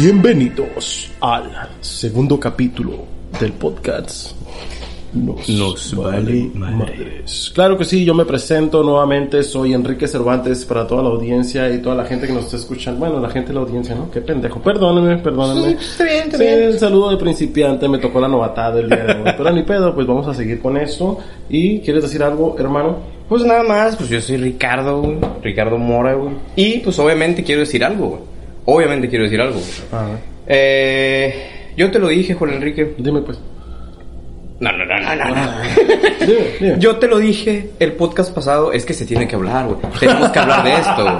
Bienvenidos al segundo capítulo del podcast. Nos, Nos vale madres. Claro que sí, yo me presento nuevamente, soy Enrique Cervantes para toda la audiencia y toda la gente que nos está escuchando. Bueno, la gente de la audiencia, ¿no? Qué pendejo. Perdónenme, perdónenme. está bien, está Sí, bien. el saludo de principiante, me tocó la novatada el día de hoy. Pero ni pedo, pues vamos a seguir con esto. ¿Y quieres decir algo, hermano? Pues nada más, pues yo soy Ricardo, güey. Ricardo Mora, güey. Y pues obviamente quiero decir algo, güey. Obviamente quiero decir algo. Ah, Eh, yo te lo dije, Juan Enrique. dime pues. No, no, no, no, no. no. Dime, dime. Yo te lo dije el podcast pasado, es que se tiene que hablar, güey. Tenemos que hablar de esto, güey.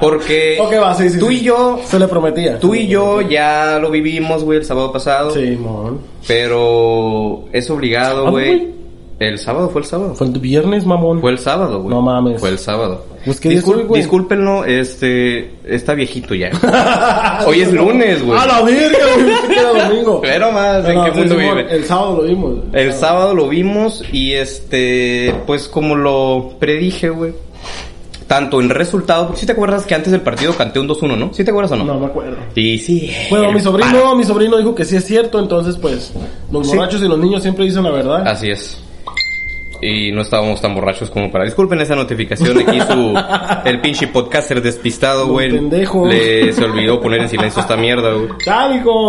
Porque Ok, va, sí, sí, tú sí. y yo, Se le prometía. tú y yo ya lo vivimos, güey, el sábado pasado. Sí, mon. Pero es obligado, ¿Sábado, güey. güey? El sábado fue el sábado. Fue el viernes, mamón. Fue el sábado, güey. No mames. Fue el sábado. Pues, ¿qué día es hoy, güey? discúlpenlo, este, está viejito ya. Hoy es lunes, güey. ¡A la verga, güey! Que era domingo. Pero más, ¿en No, qué sí, mundo vive? El sábado lo vimos. El sábado lo vimos y este, pues como lo predije, güey. Tanto en resultado, porque si te acuerdas que antes del partido canté un 2-1, ¿no? ¿Sí te acuerdas o no? No me acuerdo. Y sí. Bueno, mi el sobrino, paro. mi sobrino dijo que sí es cierto, entonces pues los Sí. borrachos y los niños siempre dicen la verdad. Así es. Y no estábamos tan borrachos como para. Disculpen esa notificación aquí su. El pinche podcaster despistado, güey. pendejos. Le se olvidó poner en silencio esta mierda, güey.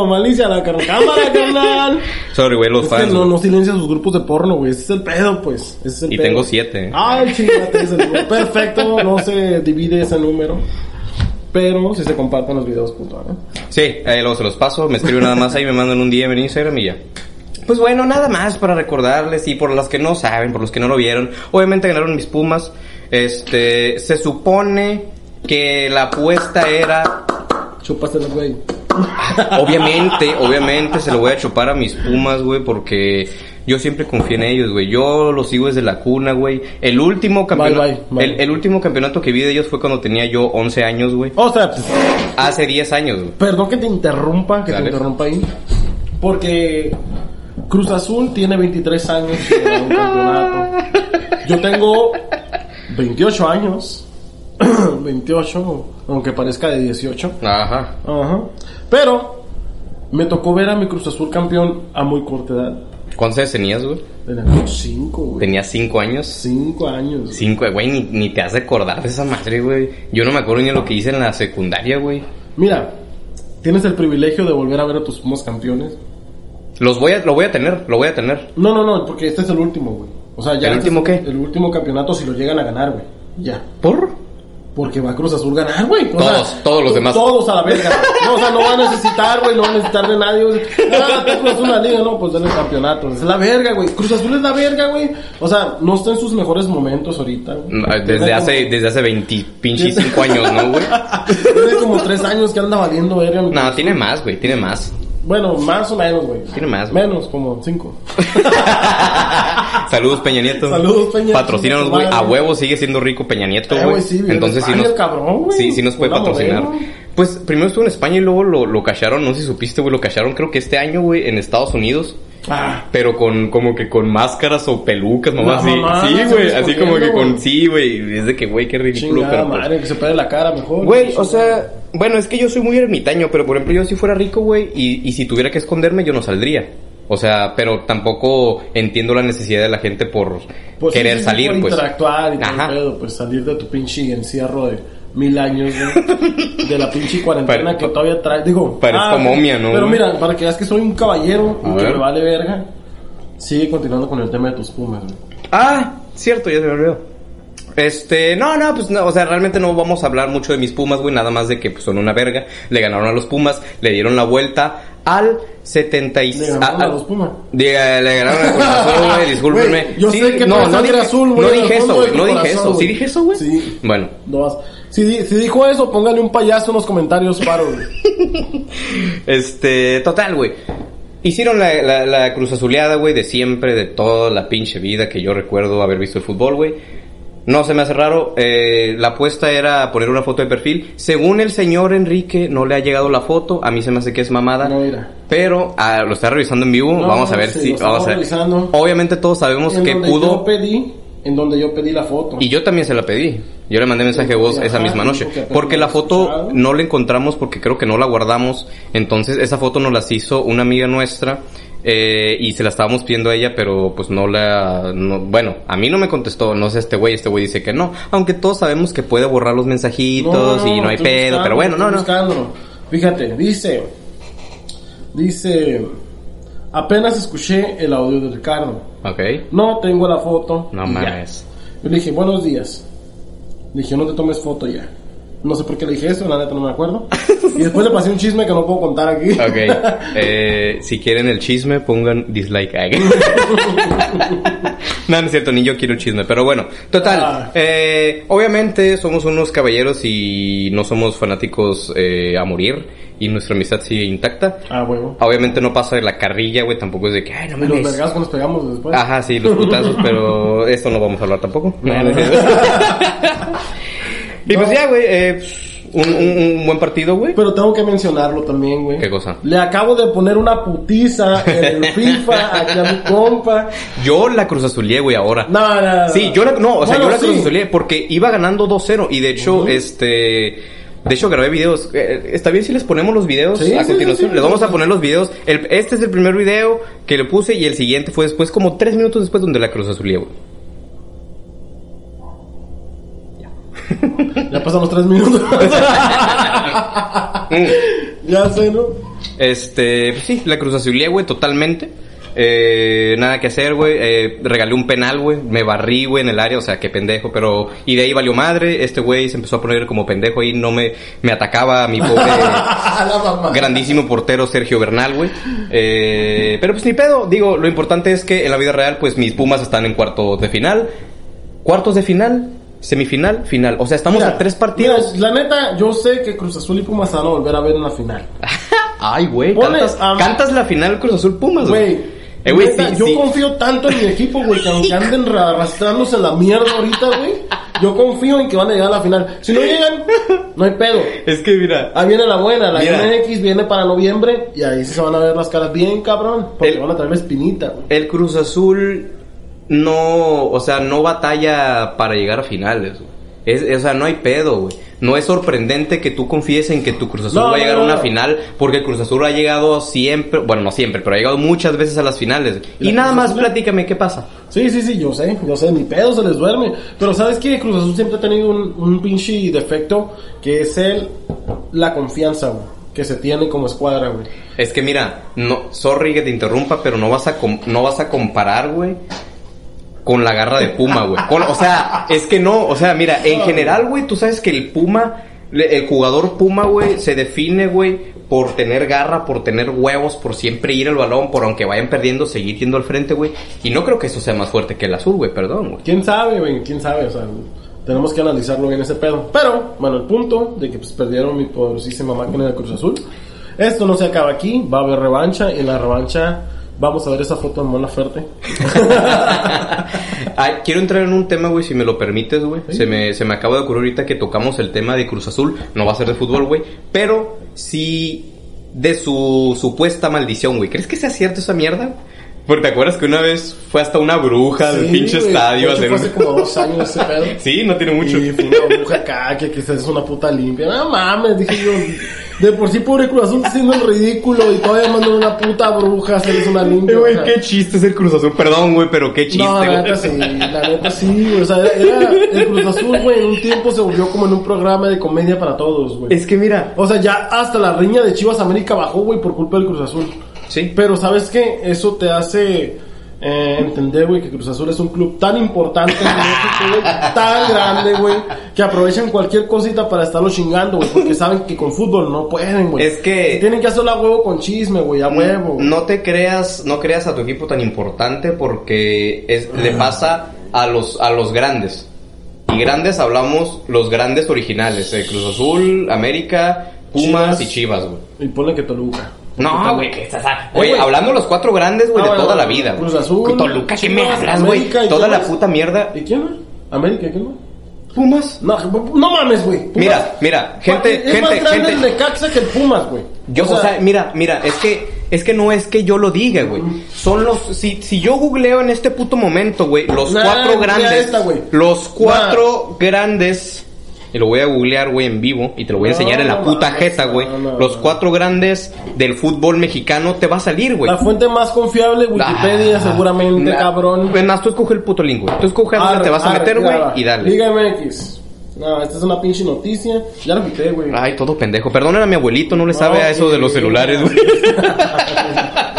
Malicia la car- cámara, carnal. Sorry, güey, los Es que fans. no, güey. no silencia sus grupos de porno, güey. Ese es el pedo, pues. Ese es el Y pedo. tengo siete. Ay, chingate ese número. Perfecto, no se divide ese número. Pero si se comparten los videos, ¿no? Sí, ahí luego se los paso. Me escriben nada más ahí, me mandan un DM en Instagram y ya. Pues bueno, nada más para recordarles y por las que no saben, por los que no lo vieron. Obviamente ganaron mis Pumas. Este, se supone que la apuesta era Chúpaselo, güey. Obviamente, obviamente se lo voy a chupar a mis Pumas, güey, porque yo siempre confío en ellos, güey. Yo los sigo desde la cuna, güey. El último campeonato, bye, bye. El, el último campeonato que vi de ellos fue cuando tenía yo 11 años, güey. O sea, pues, Hace 10 años, güey. Perdón que te interrumpa, que Dale. te interrumpa ahí. Porque Cruz Azul tiene 23 años gana un campeonato. Yo tengo 28 años. 28, aunque parezca de 18. Ajá. Ajá. Pero me tocó ver a mi Cruz Azul campeón a muy corta edad. ¿Cuántos años tenías, güey? Era 5, güey. Tenía 5 años. 5 años. 5, güey, ni, ni te has de acordar de esa madre, güey. Yo no me acuerdo ni de lo que hice en la secundaria, güey. Mira, tienes el privilegio de volver a ver a tus Pumas campeones. Los voy a, lo voy a tener, lo voy a tener. No, no, no, porque este es el último, güey. O sea, ya ¿El este último qué? El último campeonato si lo llegan a ganar, güey. Ya. ¿Por? Porque va a Cruz Azul ganar, güey. O Todos, todos los demás. Todos a la verga. No, o sea, no va a necesitar, güey, no va a necesitar de nadie, güey. Ah, Cruz Azul la liga, no, pues dale el campeonato. Es la verga, güey. Cruz Azul es la verga, güey. O sea, no está en sus mejores momentos ahorita, güey. Desde hace, desde hace 20 pinches 5 años, ¿no, güey? Tiene como tres años que anda valiendo verga. No, tiene más, güey, tiene más. Bueno, más o menos, güey. Tiene más, güey. Menos, como cinco. Saludos, Peña Nieto. Saludos, Peña Nieto. Patrocínanos, güey. A huevo sigue siendo rico Peña Nieto, Eh, güey. sí, Entonces sí España nos, el cabrón, güey. sí, sí nos puede patrocinar. modelo. Pues primero estuvo en España y luego lo, lo cacharon, no sé si supiste, güey, lo cacharon creo que este año, güey, en Estados Unidos. Ah. Pero con, como que con máscaras o pelucas, mamá, así. sí, güey, les así como que con, sí, güey. Es de que, güey, qué ridículo, Chingada pero. pues, madre, que se pare la cara mejor. Güey, o sea, bueno, es que yo soy muy ermitaño, pero por ejemplo, yo si fuera rico, güey, y, y si tuviera que esconderme, yo no saldría. O sea, pero tampoco entiendo la necesidad de la gente por Pues querer sí, sí, salir, por pues. interactuar y todo pedo, pues salir de tu pinche encierro de mil años, güey. de la pinche cuarentena que todavía trae. Digo, Parezco momia, ¿no, Pero mira, para que veas que soy un caballero A y que ver. me vale verga, sigue continuando con el tema de tus pumas, güey. Ah, cierto, ya se me olvidó. Este, no, no, pues no, o sea, realmente no vamos a hablar mucho de mis Pumas, güey, nada más de que pues, son una verga. Le ganaron a los Pumas, le dieron la vuelta al 76. Le ganaron a los Pumas. Diga, le ganaron güey, discúlpenme. Yo sé que no, no dije, azul, güey, no dije eso, güey, no dije eso. ¿Sí dije eso, güey? Sí. Bueno, No vas. Si, di- si dijo eso, póngale un payaso en los comentarios, paro, güey. este, total, güey. Hicieron la, la, la cruz azuleada, güey, de siempre, de toda la pinche vida que yo recuerdo haber visto el fútbol, güey. No se me hace raro. eh, la apuesta era poner una foto de perfil. Según el señor Enrique, no le ha llegado la foto. A mí se me hace que es mamada. No, mira. Pero lo está revisando en vivo. No, vamos a ver sí, si. lo Vamos a ver. revisando. Obviamente todos sabemos En que donde pudo. Yo pedí en donde yo pedí la foto. Y yo también se la pedí. Yo le mandé mensaje de voz esa misma noche. porque la foto no la encontramos porque creo que no la guardamos. Entonces esa foto nos las hizo una amiga nuestra. Eh, y se la estábamos pidiendo a ella, pero pues no la... no- bueno, a mí no me contestó, no sé este güey, este güey dice que no. Aunque todos sabemos que puede borrar los mensajitos y no hay pedo, buscando, pero bueno, no, no. buscándolo. Fíjate, dice, dice, apenas escuché el audio de Ricardo. Ok. No tengo la foto. No mames. Yo le dije, buenos días. Le dije, no te tomes foto ya. No sé por qué le dije eso, la neta no me acuerdo. Y después le pasé un chisme que no puedo contar aquí. Ok. Eh, si quieren el chisme, pongan dislike. No, no es cierto, ni yo quiero el chisme. Pero bueno, total. Ah. eh, obviamente somos unos caballeros y no somos fanáticos eh, a morir. Y nuestra amistad sigue intacta. Ah, huevo. Obviamente no pasa de la carrilla, güey. Tampoco es de que, ay, no Y los vergazos nos pegamos después. Ajá, sí, los putazos, pero esto no vamos a hablar tampoco. No, no. Y pues ya, güey, eh, un, un- un buen partido, güey. Pero tengo que mencionarlo también, güey. ¿Qué cosa? Le acabo de poner una putiza en el FIFA aquí a mi compa. Yo la Cruz Azulié, güey, ahora. No, no, no. Sí, yo la, no, o sea, Bueno, yo la sí. Cruz Azulié porque iba ganando 2-0 y de hecho, Ujú. este... De hecho, grabé videos. Eh, ¿Está bien si les ponemos los videos Sí, a sí, continuación? sí, sí. les vamos a poner los videos. El- este es el primer video que le puse y el siguiente fue después, como tres minutos después, donde la Cruz Azulié, güey. Ya pasamos tres minutos. Ya sé, ¿no? Este, pues sí, la Cruz Azulié, güey, totalmente. Eh, nada que hacer, güey. Eh, regalé un penal, güey. Me barrí, güey, en el área, o sea, qué pendejo. Pero, y de ahí valió madre. Este güey se empezó a poner como pendejo ahí. No me, me atacaba a mi pobre, grandísimo portero Sergio Bernal, güey. Eh, pero pues ni pedo. Digo, lo importante es que en la vida real, pues mis Pumas están en cuartos de final. Cuartos de final, semifinal, final. O sea, estamos Mira, a tres partidos. mira, la neta, yo sé que Cruz Azul y Pumas van a volver a ver en la final. Ay, güey, cantas, la final Cruz Azul Pumas, Güey. Eh, güey, neta, sí, yo sí. confío tanto en mi equipo, güey, que aunque anden ra- arrastrándose la mierda ahorita, güey. Yo confío en que van a llegar a la final. Si no llegan, no hay pedo. Es que mira, Ahí viene la buena, la. MX viene para noviembre y ahí sí se van a ver las caras bien, cabrón. Porque El- van a traer la espinita, güey. el Cruz Azul no, o sea, no batalla para llegar a finales. güey. Es, o sea, no hay pedo, güey. No es sorprendente que tú confíes en que tu Cruz Azul No, va a llegar no, a una final, porque el Cruz Azul ha llegado siempre, bueno, no siempre, pero ha llegado muchas veces a las finales. Y La nada más platícame qué pasa. Sí, sí, sí, yo sé, yo sé, ni pedo se les duerme. Pero ¿sabes qué? Cruz Azul siempre ha tenido un, un pinche defecto que es el, la confianza, güey, que se tiene como escuadra, güey. Es que mira, no, sorry que te interrumpa, pero no vas a com- no vas a comparar, güey, con la garra de Puma, güey. Con- O sea, es que no, o sea, mira, en general, güey, tú sabes que el Puma, el jugador Puma, güey, se define, güey, por tener garra, por tener huevos, por siempre ir al balón, por aunque vayan perdiendo, seguir yendo al frente, güey. Y no creo que eso sea más fuerte que el azul, güey, perdón, güey. ¿Quién sabe, güey? ¿Quién sabe? O sea, tenemos que analizarlo bien ese pedo. Pero, bueno, el punto de que pues, perdieron mi poderosísima máquina de Cruz Azul. Esto no se acaba aquí, va a haber revancha y la revancha vamos a ver esa foto en Mona Ferte. Ay, quiero entrar en un tema, güey, si me lo permites, güey. Se, me, se me acaba de ocurrir ahorita que tocamos el tema de Cruz Azul. No va a ser de fútbol, güey. Pero sí de su supuesta maldición, güey. ¿Crees que sea cierto esa mierda? Porque te acuerdas que una vez fue hasta una bruja del Sí, pinche güey. estadio a De hacer fue hace como dos años ese pedo. Sí, no tiene mucho. Y fue una bruja acá, que quizás es una puta limpia. No mames, dije yo. De por sí, pobre Cruz Azul haciendo el ridículo y todavía mandan una puta bruja a hacerles una limpia. Eh, Güey, o sea. qué chiste es el Cruz Azul. Perdón, güey, pero qué chiste, No, la neta sí, la neta sí, güey. O sea, era el Cruz Azul, güey, en un tiempo se volvió como en un programa de comedia para todos, güey. Es que mira. O sea, ya hasta la riña de Chivas América bajó, güey, por culpa del Cruz Azul. Sí. Pero ¿sabes qué? Eso te hace eh, entender, güey, que Cruz Azul es un club tan importante en México, güey, tan grande, güey, que aprovechan cualquier cosita para estarlo chingando, güey, porque saben que con fútbol no pueden, güey. Es que- Tienen que hacerlo a huevo con chisme, güey, a huevo. No te creas, no creas a tu equipo tan importante porque es, le pasa a los, a los grandes. Y grandes hablamos los grandes originales, eh, Cruz Azul, América, Pumas Chivas. y Chivas, güey. Y ponle que Toluca. No, güey, que estás a- Güey, güey. hablando de los cuatro grandes, güey, Ah, de bueno, toda la vida. Cruz güey. Azul, Toluca, ¿qué me hablas, güey? América, ¿y Toda la puta mierda. ¿Y quién más? América, ¿quién más? Pumas. No, no mames, güey. Mira, mira, gente, es gente, más grande gente. el Necaxa que el Pumas, güey. Yo, o sea, mira, mira, es que Es que no es que yo lo diga, güey. Son los. Si, si yo googleo en este puto momento, güey, los Nah, cuatro grandes. esta, los cuatro grandes. Y lo voy a googlear, güey, en vivo. Y te lo voy a No, enseñar en la no puta mames, jeta, güey. no, los cuatro grandes del fútbol mexicano te va a salir, güey. La fuente más confiable, Wikipedia, Ah, seguramente, nah. cabrón. Más, tú escoge el puto link, güey. Tú escoge a dónde te vas a meter, güey, y dale. Liga MX. No, esta es una pinche noticia. Ya lo quité, güey. Ay, todo pendejo. Perdonen a mi abuelito, no le sabe a eso de los celulares, güey.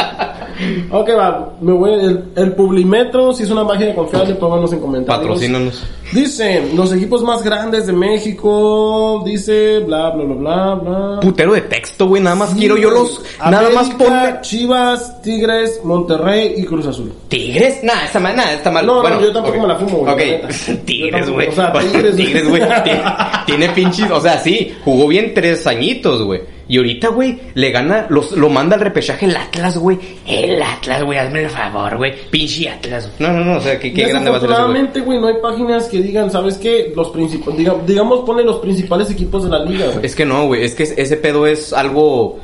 Ok, va. Me voy, el, el Publimetro, si es una página confiable, pónganos en comentarios. Patrocínanos. Dice, los equipos más grandes de México, dice, bla, bla, bla, bla, bla. Putero de texto, güey. Nada más Sí, quiero yo los. Nada más ponme. Chivas, Tigres, Monterrey y Cruz Azul. ¿Tigres? Nah, está mal, está mal. No, no, bueno, yo tampoco me la fumo, güey, Ok. Tigres, güey. o sea, Tigres, güey. Tigres, güey. Tiene, tiene pinches. O sea, sí, jugó bien tres añitos, güey. Y ahorita, güey, le gana, los, lo manda al repechaje el Atlas, güey. El Atlas, güey, hazme el favor, güey. Pinche Atlas. No, no, no, o sea, qué, qué grande va a ser eso, güey. Desafortunadamente, güey, no hay páginas que digan, ¿sabes qué? Los principales, digamos, pone los principales equipos de la liga, güey. Es que no, güey, es que ese pedo es algo...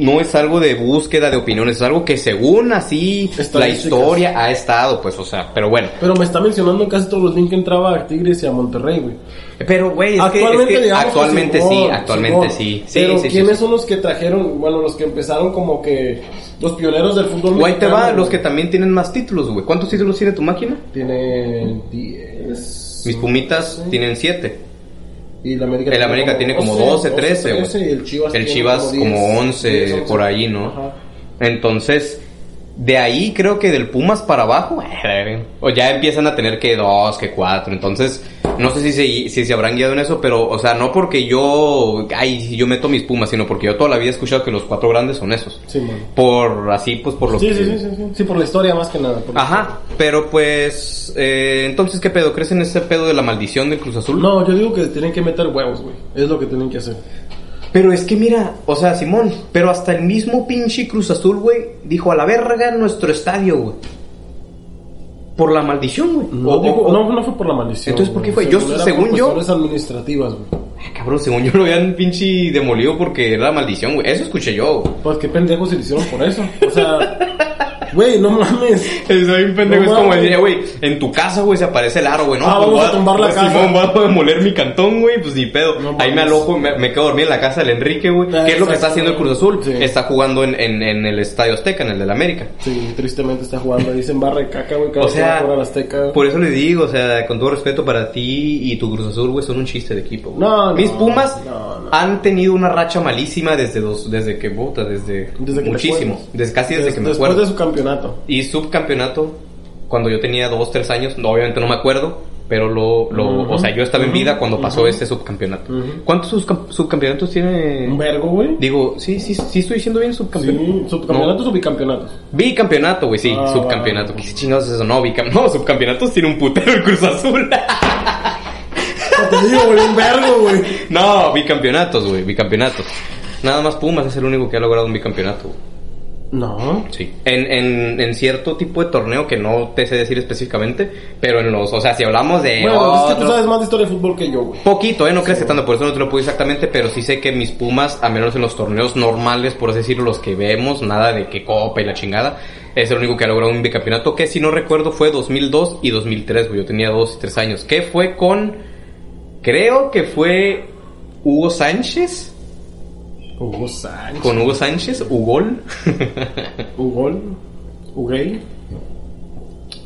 No es algo de búsqueda de opiniones, es algo que según así la historia ha estado, pues, o sea, pero bueno. Pero me está mencionando en casi todos los links que entraba a Tigres y a Monterrey, güey. Pero, güey, es que, es Actualmente, que digamos que actualmente sí, Simón, actualmente Simón. sí. Sí, Pero sí, sí, ¿quiénes sí. son los que trajeron, bueno, los que empezaron como que los pioneros del fútbol Güey, te va, los que también tienen más títulos, güey. ¿Cuántos títulos tiene tu máquina? Tiene 10. Mis Pumitas Sí. tienen 7. Y el América, El América tiene como 12, 13, güey. y el Chivas, El tiene Chivas como 10, 11, 10, por ahí, ¿no? Ajá. Entonces, de ahí creo que del Pumas para abajo, o ya empiezan a tener que dos, que cuatro. Entonces, no sé si se, si se habrán guiado en eso, pero, o sea, no porque yo, ay, yo meto mis Pumas, sino porque yo toda la vida he escuchado que los cuatro grandes son esos. Sí, man. Por así, pues por lo Sí, que. sí, sí, sí, sí. Sí, por la historia más que nada. por Ajá, pero pues, eh, entonces, ¿qué pedo? ¿Crees en ese pedo de la maldición del Cruz Azul? No, yo digo que tienen que meter huevos, güey. Es lo que tienen que hacer. Pero es que mira, o sea, Simón, pero hasta el mismo pinche Cruz Azul, güey, dijo a la verga nuestro estadio, güey. Por la maldición, güey. No, O- digo- o- no, no fue por la maldición. Entonces, ¿por qué fue? Yo, era según yo- administrativas, güey. Ah, cabrón, según yo lo habían pinche demolido porque era la maldición, güey. Eso escuché yo, güey. Pues qué pendejos se le hicieron por eso. O sea, güey, no mames. Soy un pendejo, No es como decir, güey, en tu casa, güey, se aparece el aro, güey, ¿no? Ah, pues vamos a tumbar la pues, casa. Simón, voy a demoler mi cantón, güey, pues ni pedo. No Ahí me alojo, me, me quedo dormido en la casa del Enrique, güey. Ah, ¿Qué es lo que está haciendo el Cruz Azul? Sí. Está jugando en, en, en el Estadio Azteca, en el del América. Sí, tristemente está jugando. Dicen barra de caca, güey. Cada O va sea, a jugar a la Azteca. por eso le digo, o sea, con todo respeto para ti y tu Cruz Azul, güey, son un chiste de equipo. güey. No, no, Mis Pumas han tenido una racha malísima desde dos, desde que puta, desde, Desde que muchísimo, desde casi desde Des- que me Después acuerdo. de su campeonato. Y subcampeonato, cuando yo tenía dos, tres años, no, obviamente no me acuerdo, pero lo, o sea, yo estaba en vida cuando pasó este subcampeonato. Ujú. ¿Cuántos subcam- subcampeonatos tiene? Un vergo, güey. Digo, sí, sí, sí estoy diciendo bien subcampeonato. Sí, subcampeonatos o bicampeonatos. Bicampeonato, güey, sí, Ah, subcampeonato. ¿Qué chingados es eso? No, bicam no, subcampeonatos tiene un putero el Cruz Azul. No te digo, güey, un vergo, güey. no, bicampeonatos, güey, bicampeonatos. Nada más Pumas es el único que ha logrado un bicampeonato. No. Sí. En, en, en cierto tipo de torneo que no te sé decir específicamente, pero en los, o sea, si hablamos de Bueno, es que tú sabes más de historia de fútbol que yo, güey. Poquito, ¿eh? No crees que tanto, por eso no te lo puedo exactamente, pero sí sé que mis Pumas, a menos en los torneos normales, por así decirlo, los que vemos, nada de que copa y la chingada, es el único que ha logrado un bicampeonato, que si no recuerdo fue 2002 y 2003, güey, yo tenía 2 y 3 años, que fue con, creo que fue Hugo Sánchez, Hugo Sánchez. con Hugo Sánchez, Hugol. Ugol. Ugay.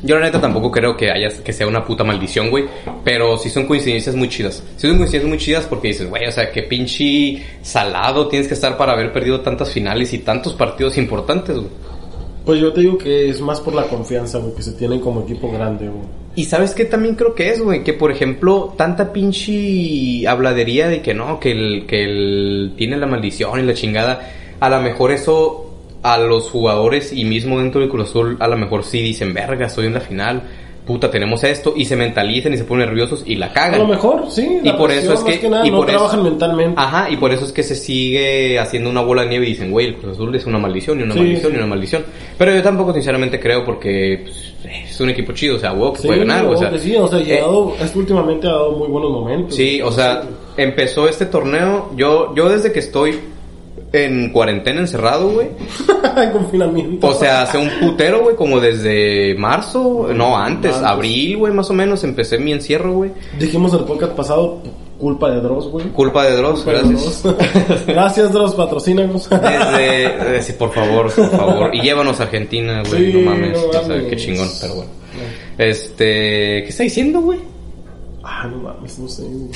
Yo la neta tampoco creo que haya que sea una puta maldición, güey. Pero sí son coincidencias muy chidas. Sí son coincidencias muy chidas porque dices, güey, o sea, qué pinche salado tienes que estar para haber perdido tantas finales y tantos partidos importantes, güey. Pues yo te digo que es más por la confianza, güey, que se tienen como equipo grande, güey. Y sabes qué también creo que es, güey, que por ejemplo, tanta pinche habladería de que no, que el, que el tiene la maldición y la chingada, a lo mejor eso a los jugadores y mismo dentro del Cruz Azul, a lo mejor sí dicen, verga, estoy en la final, puta, tenemos esto, y se mentalizan y se ponen nerviosos y la A cagan. lo mejor, sí. Y por eso es que- nada, y no eso- trabajan mentalmente. Ajá, y por eso es que se sigue haciendo una bola de nieve y dicen, güey, el Cruz Azul es una maldición y una Sí, maldición sí. y una maldición. Pero yo tampoco sinceramente creo porque pues, es un equipo chido, o sea, wow, que Sí, puede ganar, o sea. que sí, o sea, eh, llegado, este últimamente ha dado muy buenos momentos. Sí, o sea, empezó este torneo, yo, yo desde que estoy en cuarentena encerrado, güey. En confinamiento. O sea, hace un putero, güey, como desde marzo, no, antes, abril, güey, más o menos, empecé mi encierro, güey. Dijimos el podcast pasado, culpa de Dross, güey. Culpa de Dross, Culpa de gracias. Dross. Gracias, Dross, patrocínanos. Desde, eh, sí, por favor, por favor. Y llévanos a Argentina, güey, Sí, no mames. no o sea, mames. qué chingón, pero bueno. Este, ¿qué está diciendo, güey? Ah, no mames, no sé. güey.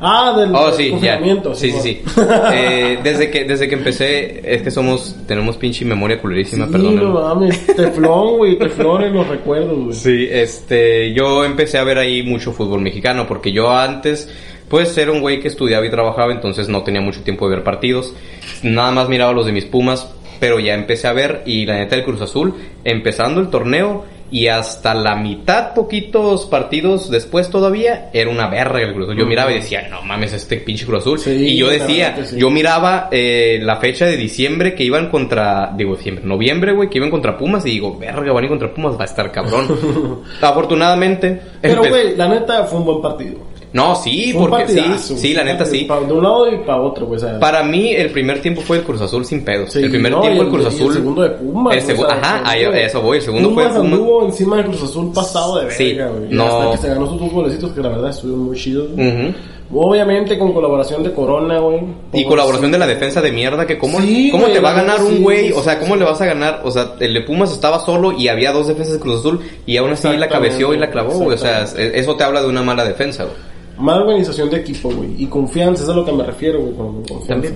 Ah, del, Oh, sí, ya. Sí, sí, sí. Eh, desde que desde que empecé, es que somos, tenemos pinche memoria culerísima, Sí, perdón. no mames. Teflón, güey. Teflón en los recuerdos, güey. Sí, este, yo empecé a ver ahí mucho fútbol mexicano, porque yo antes, pues era un güey que estudiaba y trabajaba, entonces no tenía mucho tiempo de ver partidos. Nada más miraba los de mis Pumas, pero ya empecé a ver, y la neta del Cruz Azul, empezando el torneo, y hasta la mitad, poquitos partidos después todavía, era una verga el Cruz Azul. Yo miraba y decía, no mames, este pinche Cruz Azul. Sí, y yo decía, sí. yo miraba eh, la fecha de diciembre que iban contra, digo diciembre, noviembre, güey, que iban contra Pumas y digo, verga, van a ir contra Pumas, va a estar cabrón. Afortunadamente, Pero, güey, la neta fue un buen partido. No, sí, un porque sí, partidazo, sí, la neta sí. Pa- De un lado y para otro, sea, Para mí, el primer tiempo fue el Cruz Azul sin pedos. Sí, el primer no, tiempo y el Cruz Azul. El segundo de Pumas. El segu- o sea, ajá, el a segundo- eso voy, el segundo fue Pumas Pumas. anduvo encima del Cruz Azul pasado de verga, Sí, güey. no. Hasta que se ganó sus dos golecitos que la verdad estuvieron muy chidos. güey. Ujú. Obviamente con colaboración de Corona, güey. Y colaboración de la defensa de mierda, que cómo, Sí, cómo güey, te va a ganar neta, un sí, güey, o sí, sea, cómo sí. le vas a ganar, o sea, el de Pumas estaba solo y había dos defensas de Cruz Azul y aún así la cabeció y la clavó, güey, o sea, eso te habla de una mala defensa, güey. Mala organización de equipo, güey. Y confianza, eso es a lo que me refiero, güey. Con confianza. También.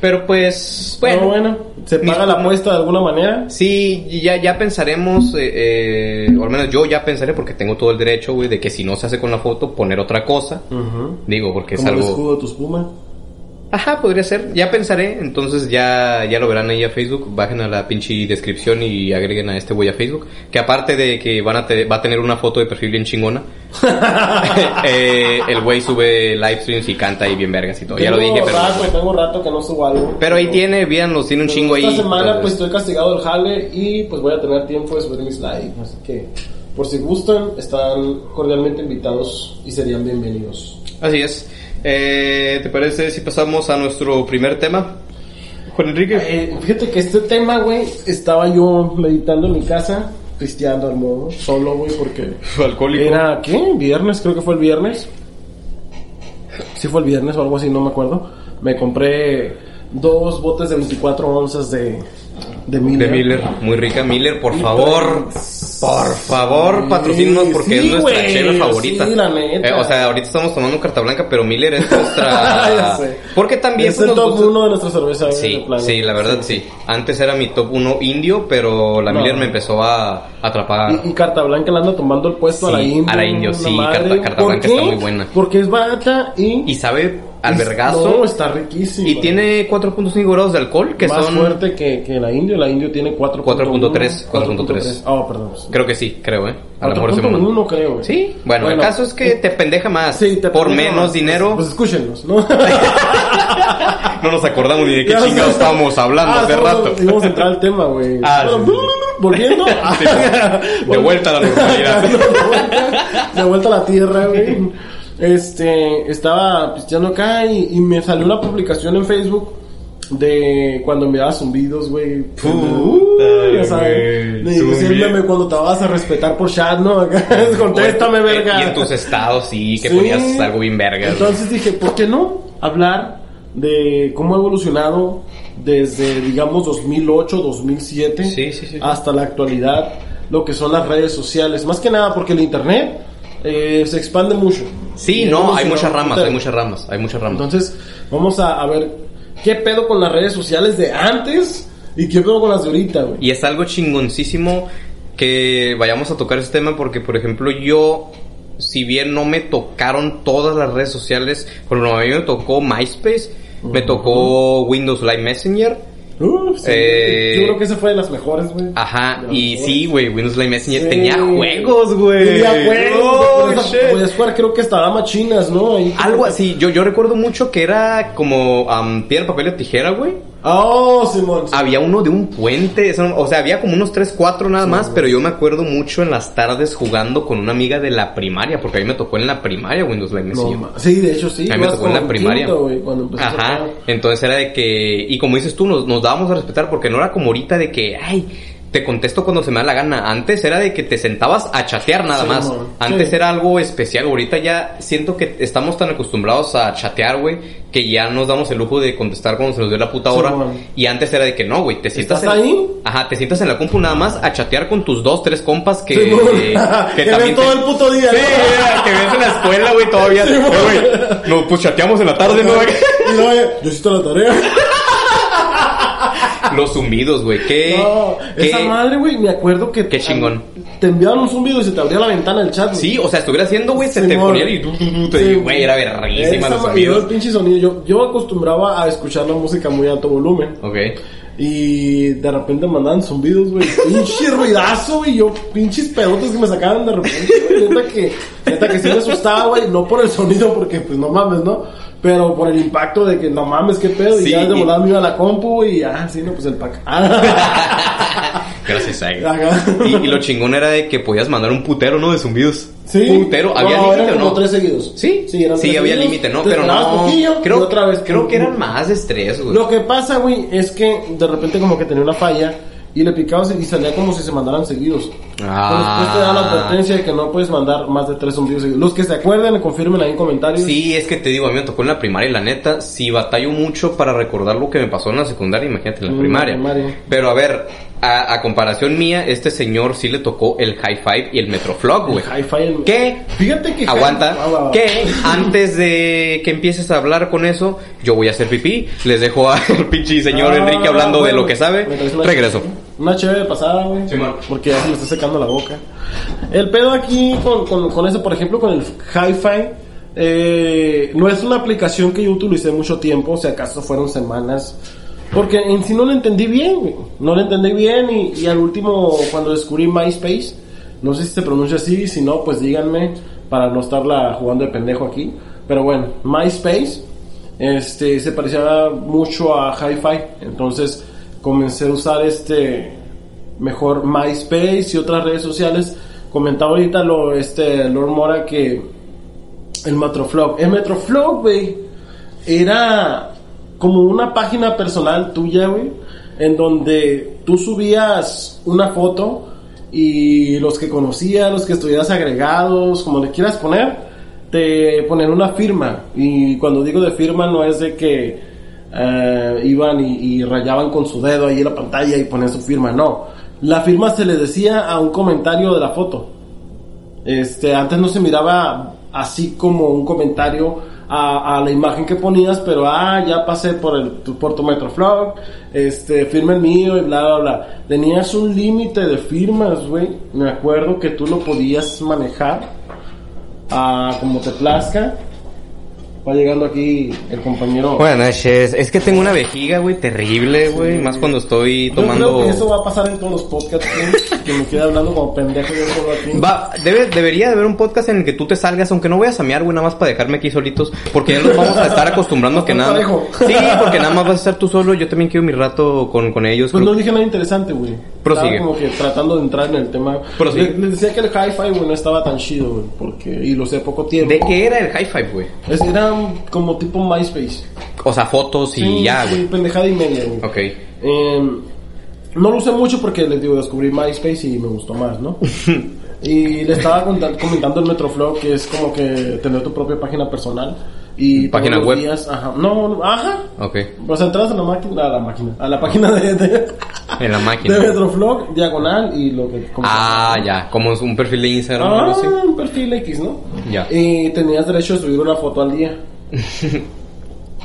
Pero pues, Bueno, bueno, bueno. ¿Se paga la apuesta de alguna manera? Sí, ya, ya pensaremos, eh, eh, o al menos yo ya pensaré, porque tengo todo el derecho, güey, de que si no se hace con la foto, poner otra cosa. Digo, porque es Como el algo... escudo de tus Pumas. Ajá, podría ser. Ya pensaré, entonces ya, ya lo verán ahí a Facebook. Bajen a la pinche descripción y agreguen a este güey a Facebook. Que aparte de que van a te- va a tener una foto de perfil bien chingona, eh, el güey sube live streams y canta ahí bien vergas y todo. Ya lo Tengo dije, pero... Rato, tengo rato que no subo algo. Pero ahí tiene, véanlos, tiene un Pero chingo ahí. Esta semana entonces- pues estoy castigado del jale y pues voy a tener tiempo de subir mis live. Así que por si gustan, están cordialmente invitados y serían bienvenidos. Así es. Eh, ¿Te parece si pasamos a nuestro primer tema? Juan Enrique. Eh, fíjate que este tema, güey, estaba yo meditando en mi casa, pisteando al modo, solo, güey, porque Alcohólico. era, ¿qué? Viernes, creo que fue el viernes. Sí fue el viernes o algo así, no me acuerdo. Me compré dos botes de 24 onzas de, de Miller. De Miller, muy rica Miller, por Y favor, por favor, patrocínanos porque sí, es nuestra chela favorita. sí, la neta. Eh, o sea, ahorita estamos tomando carta blanca, pero Miller es nuestra. sé. porque también es pues, el top gusta- uno de nuestra cerveza. de Sí, sí, la verdad sí. Antes era mi top 1 indio, pero la No. Miller me empezó a atrapar. Y, y Carta Blanca le anda tomando el puesto a la indio. a la indio, sí. Carta- Carta ¿Por Blanca qué? está muy buena. Porque es barata y... Y sabe al y- vergazo. No, está riquísima. y tiene 4.5 grados de alcohol, que Más son. fuerte que, que la indio. La indio tiene 4.1. 4.3, 4.3. Ah, perdón. Creo que sí, creo, ¿eh? A lo mejor ese 4.1 creo. güey. Sí, bueno, el caso es que te pendeja más. Sí, te por pendeja menos más. dinero. Pues escúchenlos, ¿no? no nos acordamos ni de qué chingados estábamos hablando Ah, hace rato. Íbamos a entrar al tema, güey. Ah, Bueno, sí, Volviendo. Sí, de vuelta a la normalidad. de, vuelta, de vuelta a la tierra, güey. Este, estaba pisteando acá y, y me salió una publicación en Facebook de cuando enviaba zumbidos, güey. Ya sabes. zumbido. cuando te vas a respetar por chat, ¿no? Acá, contéstame, verga. Y en tus estados sí, que Sí. ponías algo bien verga. Entonces dije, ¿por qué no hablar de cómo ha evolucionado desde, digamos, 2008, 2007 Sí, sí, sí. hasta la actualidad lo que son las redes sociales? Más que nada porque el Internet eh, se expande mucho. Sí, no, hay muchas ramas, hay muchas ramas, hay muchas ramas. Entonces, vamos a, a ver qué pedo con las redes sociales de antes y qué pedo con las de ahorita, güey. Y es algo chingoncísimo que vayamos a tocar ese tema porque, por ejemplo, yo, si bien no me tocaron todas las redes sociales, por a mí me tocó MySpace, me tocó Windows Live Messenger, Uf, sí, Eh, Yo creo que esa fue de las mejores, güey. ajá, y mejores. sí, güey, Windows Live Messenger Sí. tenía juegos, güey. Tenía juegos. Oh, Podías- jugar, creo que hasta damas chinas, ¿no? Ahí- Algo así, yo, yo recuerdo mucho que era como am, piedra, papel o tijera, güey. Oh, Simón. Había uno de un puente, o sea, había como unos 3, 4 nada más, pero yo me acuerdo mucho en las tardes jugando con una amiga de la primaria, porque a mí me tocó en la primaria Windows Live No, sí, de hecho sí. A mí me tocó en la primaria. quinto, a Ajá. tocar. Entonces era de que, y como dices tú, nos, nos dábamos a respetar porque no era como ahorita de que, ay, te contesto cuando se me da la gana. Antes era de que te sentabas a chatear nada Sí, más. Antes Sí. era algo especial. Ahorita ya siento que estamos tan acostumbrados a chatear, güey, que ya nos damos el lujo de contestar cuando se nos dé la puta hora. y antes era de que no, güey, te sientas ¿Estás en- ahí? Ajá, te sientas en la compu nada más a chatear con tus dos, tres compas que, que, Que también ven todo te- el puto día, Sí, ¿no? que ves en la escuela, güey, todavía. No, pues chateamos en la tarde, ¿no? Eh, yo hiciste la tarea. Los zumbidos, güey. ¿Qué? No, qué- esa madre, güey, me acuerdo que... Qué chingón. Te enviaban un zumbido y se te abría la ventana del chat. güey. Sí, o sea, estuviera haciendo, güey, se te ponía y tú, tú, tú, te digo, güey, era verguísima Esa los luego el pinche sonido. Yo, yo acostumbraba a escuchar la música muy alto volumen. Ok. Y de repente mandaban zumbidos, güey. Pinche ruidazo, güey. Yo, pinches pedotes que me sacaban de repente, güey. Neta que, neta que sí me asustaba, güey. No por el sonido, porque pues no mames, ¿no? Pero por el impacto de que no mames, qué pedo. Sí, y ya de volada me iba a la compu. Y ah, sí, no, pues el pack. Gracias, Ay. Ajá. Y, y lo chingón era de que podías mandar un putero, ¿no? De zumbidos. Sí. Putero. ¿Había No, límite o no? tres seguidos. Sí, Sí, eran tres había límite, ¿no? Pero no. poquillo, creo, otra vez. creo que eran más de estrés, güey. Lo que pasa, güey, es que de repente como que tenía una falla y le picabas y salía como si se mandaran seguidos. Ah. Pero después te da la advertencia de que no puedes mandar más de tres zumbidos. Los que se acuerden, me confirmen ahí en comentarios. Sí, es que te digo, a mí me tocó en la primaria y la neta, sí batallo mucho para recordar lo que me pasó en la secundaria, imagínate, en la Mm, primaria. primaria. Pero a ver, a, a comparación mía, este señor sí le tocó el high five y el metroflog, güey. Hi-Fi. el- ¿Qué? Fíjate que... Aguanta. Ah, va, va. Que antes de que empieces a hablar con eso, yo voy a hacer pipí. Les dejo al pinche señor Ah, Enrique hablando de bueno, lo que sabe. Regreso. Una chévere pasada, güey. Sí, porque ya se me está secando la boca. El pedo aquí con, con, con eso, por ejemplo, con el Hi-Fi, eh, no es una aplicación que yo utilicé mucho tiempo, si acaso fueron semanas. Porque en sí no lo entendí bien, güey. No lo entendí bien y, y al último, cuando descubrí MySpace, no sé si se pronuncia así, si no, pues díganme para no estarla jugando de pendejo aquí. Pero bueno, MySpace este se parecía mucho a Hi-Fi, entonces comencé a usar este mejor MySpace y otras redes sociales. Comentaba ahorita lo este Lord Mora que el Metroflog, el Metroflog, güey, era como una página personal tuya, güey, en donde tú subías una foto y los que conocías, los que estuvieras agregados, como le quieras poner, te ponen una firma. Y cuando digo de firma no es de que eh, iban y, rayaban con su dedo ahí en la pantalla y ponían su firma, no. La firma se le decía a un comentario de la foto. Este, antes no se miraba así como un comentario a, la imagen que ponías, pero ah, ya pasé por el por tu Metroflog, este, firma el mío y bla bla bla. Tenías un límite de firmas, güey. Me acuerdo que tú lo podías manejar a como te plazca. Va llegando aquí el compañero. Buenas noches. Es que tengo una vejiga, güey, terrible, güey. Más cuando estoy Yo tomando. creo que eso va a pasar en todos los podcasts, güey, que me quede hablando como pendejo yo solo aquí. Va, debe, debería de haber un podcast en el que tú te salgas, aunque no vayas a mear, güey, nada más para dejarme aquí solitos, porque ya nos vamos a estar acostumbrando a que nada. Parejo. Sí, porque nada más vas a estar tú solo, yo también quiero mi rato con, con ellos. Pues creo- no dije nada interesante, güey. Prosigue. Estaba como que tratando de entrar en el tema. Prosigue. Les, les decía que el hi-fi, güey, no estaba tan chido, güey. Porque, y lo sé poco tiempo. ¿De qué era el high five, güey? Era como tipo MySpace. O sea, fotos y Sí, ya, sí, güey. pendejada y media, güey. Ok. Eh, no lo usé mucho porque les digo, descubrí MySpace y me gustó más, ¿no? y le estaba comentando el Metroflow que es como que tener tu propia página personal. Y ¿Página web? días- ajá. No, ajá. Ok. O sea, entras a la máquina, a la máquina, a la página de, de, En la máquina. de Metroflog, diagonal y lo que... Ah, se ya. Como es un perfil de Instagram o Ah, algo así. un perfil X, ¿no? Ya. Y tenías derecho a subir una foto al día.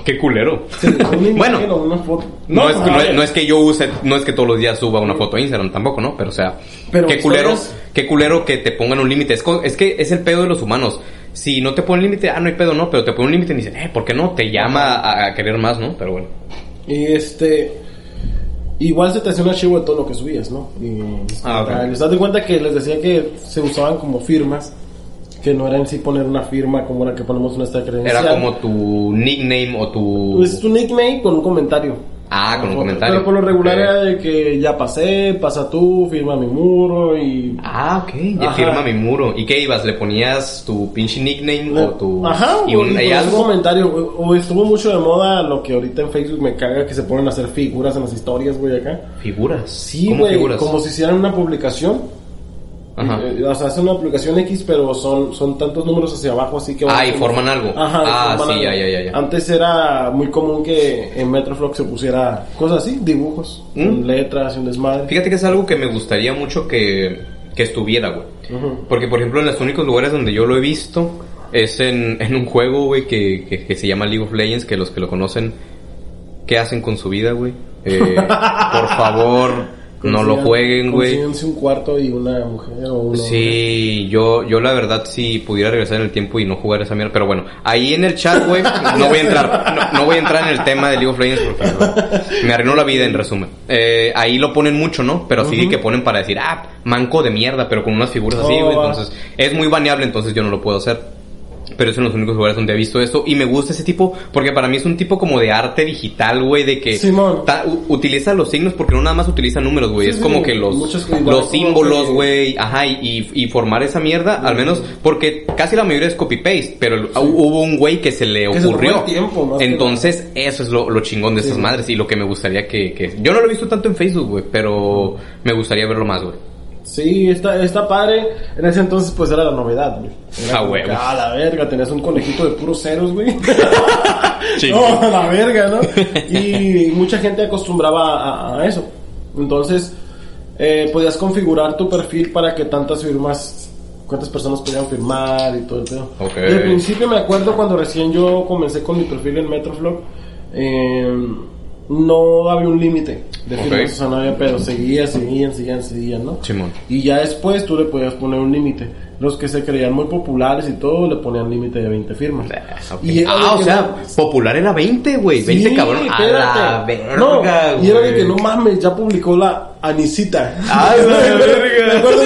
Qué culero. Sí, Bueno. o una foto. No, es, a no, es, ver. no es que yo use, no es que todos los días suba una foto a Instagram tampoco, ¿no? Pero o sea, Pero qué culero, qué culero que te pongan un límite. Es, que es el pedo de los humanos. Si no te ponen límite, ah, no hay pedo, no, pero te ponen un límite y dicen, eh, ¿por qué no? Te llama a, a querer más, ¿no? Pero bueno. Y este. Igual se te hacía un archivo de todo lo que subías, ¿no? Y, Ah, ok. Les das de cuenta que les decía que se usaban como firmas. Que no era en sí poner una firma como la que ponemos nuestra credencial. Era como tu nickname o tu... Pues tu nickname con un comentario. Ah, con un foto. comentario. Pero por lo regular Ok. era de que ya pasé, pasa tú, firma mi muro y... Ah, ok. Ya firma mi muro. ¿Y qué ibas? ¿Le ponías tu pinche nickname o tu... Ajá, y un, y pones un algo? comentario. O, o estuvo mucho de moda lo que ahorita en Facebook me caga que se ponen a hacer figuras en las historias, güey, acá. Figuras. Sí, ¿Cómo güey, como si hicieran una publicación. Ajá. Eh, O sea, hacen una publicación X, pero son, son tantos números hacia abajo, así que... Ah, y forman algo. Ajá, Ah, forman sí, algo. ya, ya, ya. Antes era muy común que en Metroflog se pusiera cosas así, dibujos, ¿Mm? letras un desmadre. Fíjate que es algo que me gustaría mucho que, que estuviera, güey. Porque, por ejemplo, en los únicos lugares donde yo lo he visto es en, en un juego, güey, que, que, que se llama League of Legends, que los que lo conocen, ¿qué hacen con su vida, güey? Eh, por favor, no lo jueguen, güey. consíguense un cuarto y una mujer o uno. Sí, yo, yo la verdad si pudiera regresar en el tiempo y no jugar esa mierda, pero bueno, ahí en el chat, güey, no voy a entrar, no, no voy a entrar en el tema de League of Legends porque güey, me arruinó la vida en resumen. Eh, ahí lo ponen mucho, ¿no? Pero sí que ponen para decir, ah, manco de mierda, pero con unas figuras así, Oh, güey, va. entonces es muy baneable, entonces yo no lo puedo hacer. Pero es en los únicos lugares donde he visto esto y me gusta ese tipo porque para mí es un tipo como de arte digital, güey, de que Simón. ta- u- utiliza los signos porque no nada más utiliza números, güey, Sí, es sí, como que los, muchos los símbolos, güey, ajá, y, y, formar esa mierda, al menos, porque casi la mayoría es copy-paste, pero hubo un güey que se le ocurrió. tiempo, Entonces, eso es lo, lo chingón de esas madres y lo que me gustaría que, que... Yo no lo he visto tanto en Facebook, güey, pero me gustaría verlo más, güey. Sí, está, está padre. En ese entonces, pues era la novedad, güey. Ah, que, Ah, la verga, tenías un conejito de puros ceros, güey. No, la verga, ¿no? Y mucha gente acostumbraba a, a eso. Entonces, eh, podías configurar tu perfil para que tantas firmas, cuántas personas podían firmar y todo el pedo. Ok. Y al principio me acuerdo cuando recién yo comencé con mi perfil en Metroflog, eh, no había un límite de Ok. firmas, o sea, no había pedo, seguían, seguían, seguían, seguían, ¿no? Simón. Y ya después tú le podías poner un límite. Los que se creían muy populares y todo le ponían límite de 20 firmas. Ok. Y era Ah, o sea, no- popular era 20, güey. 20 Sí, cabrón. A la verga, No, y era de que no mames, ya publicó la Anisita. Ay, la verga. Me acuerdo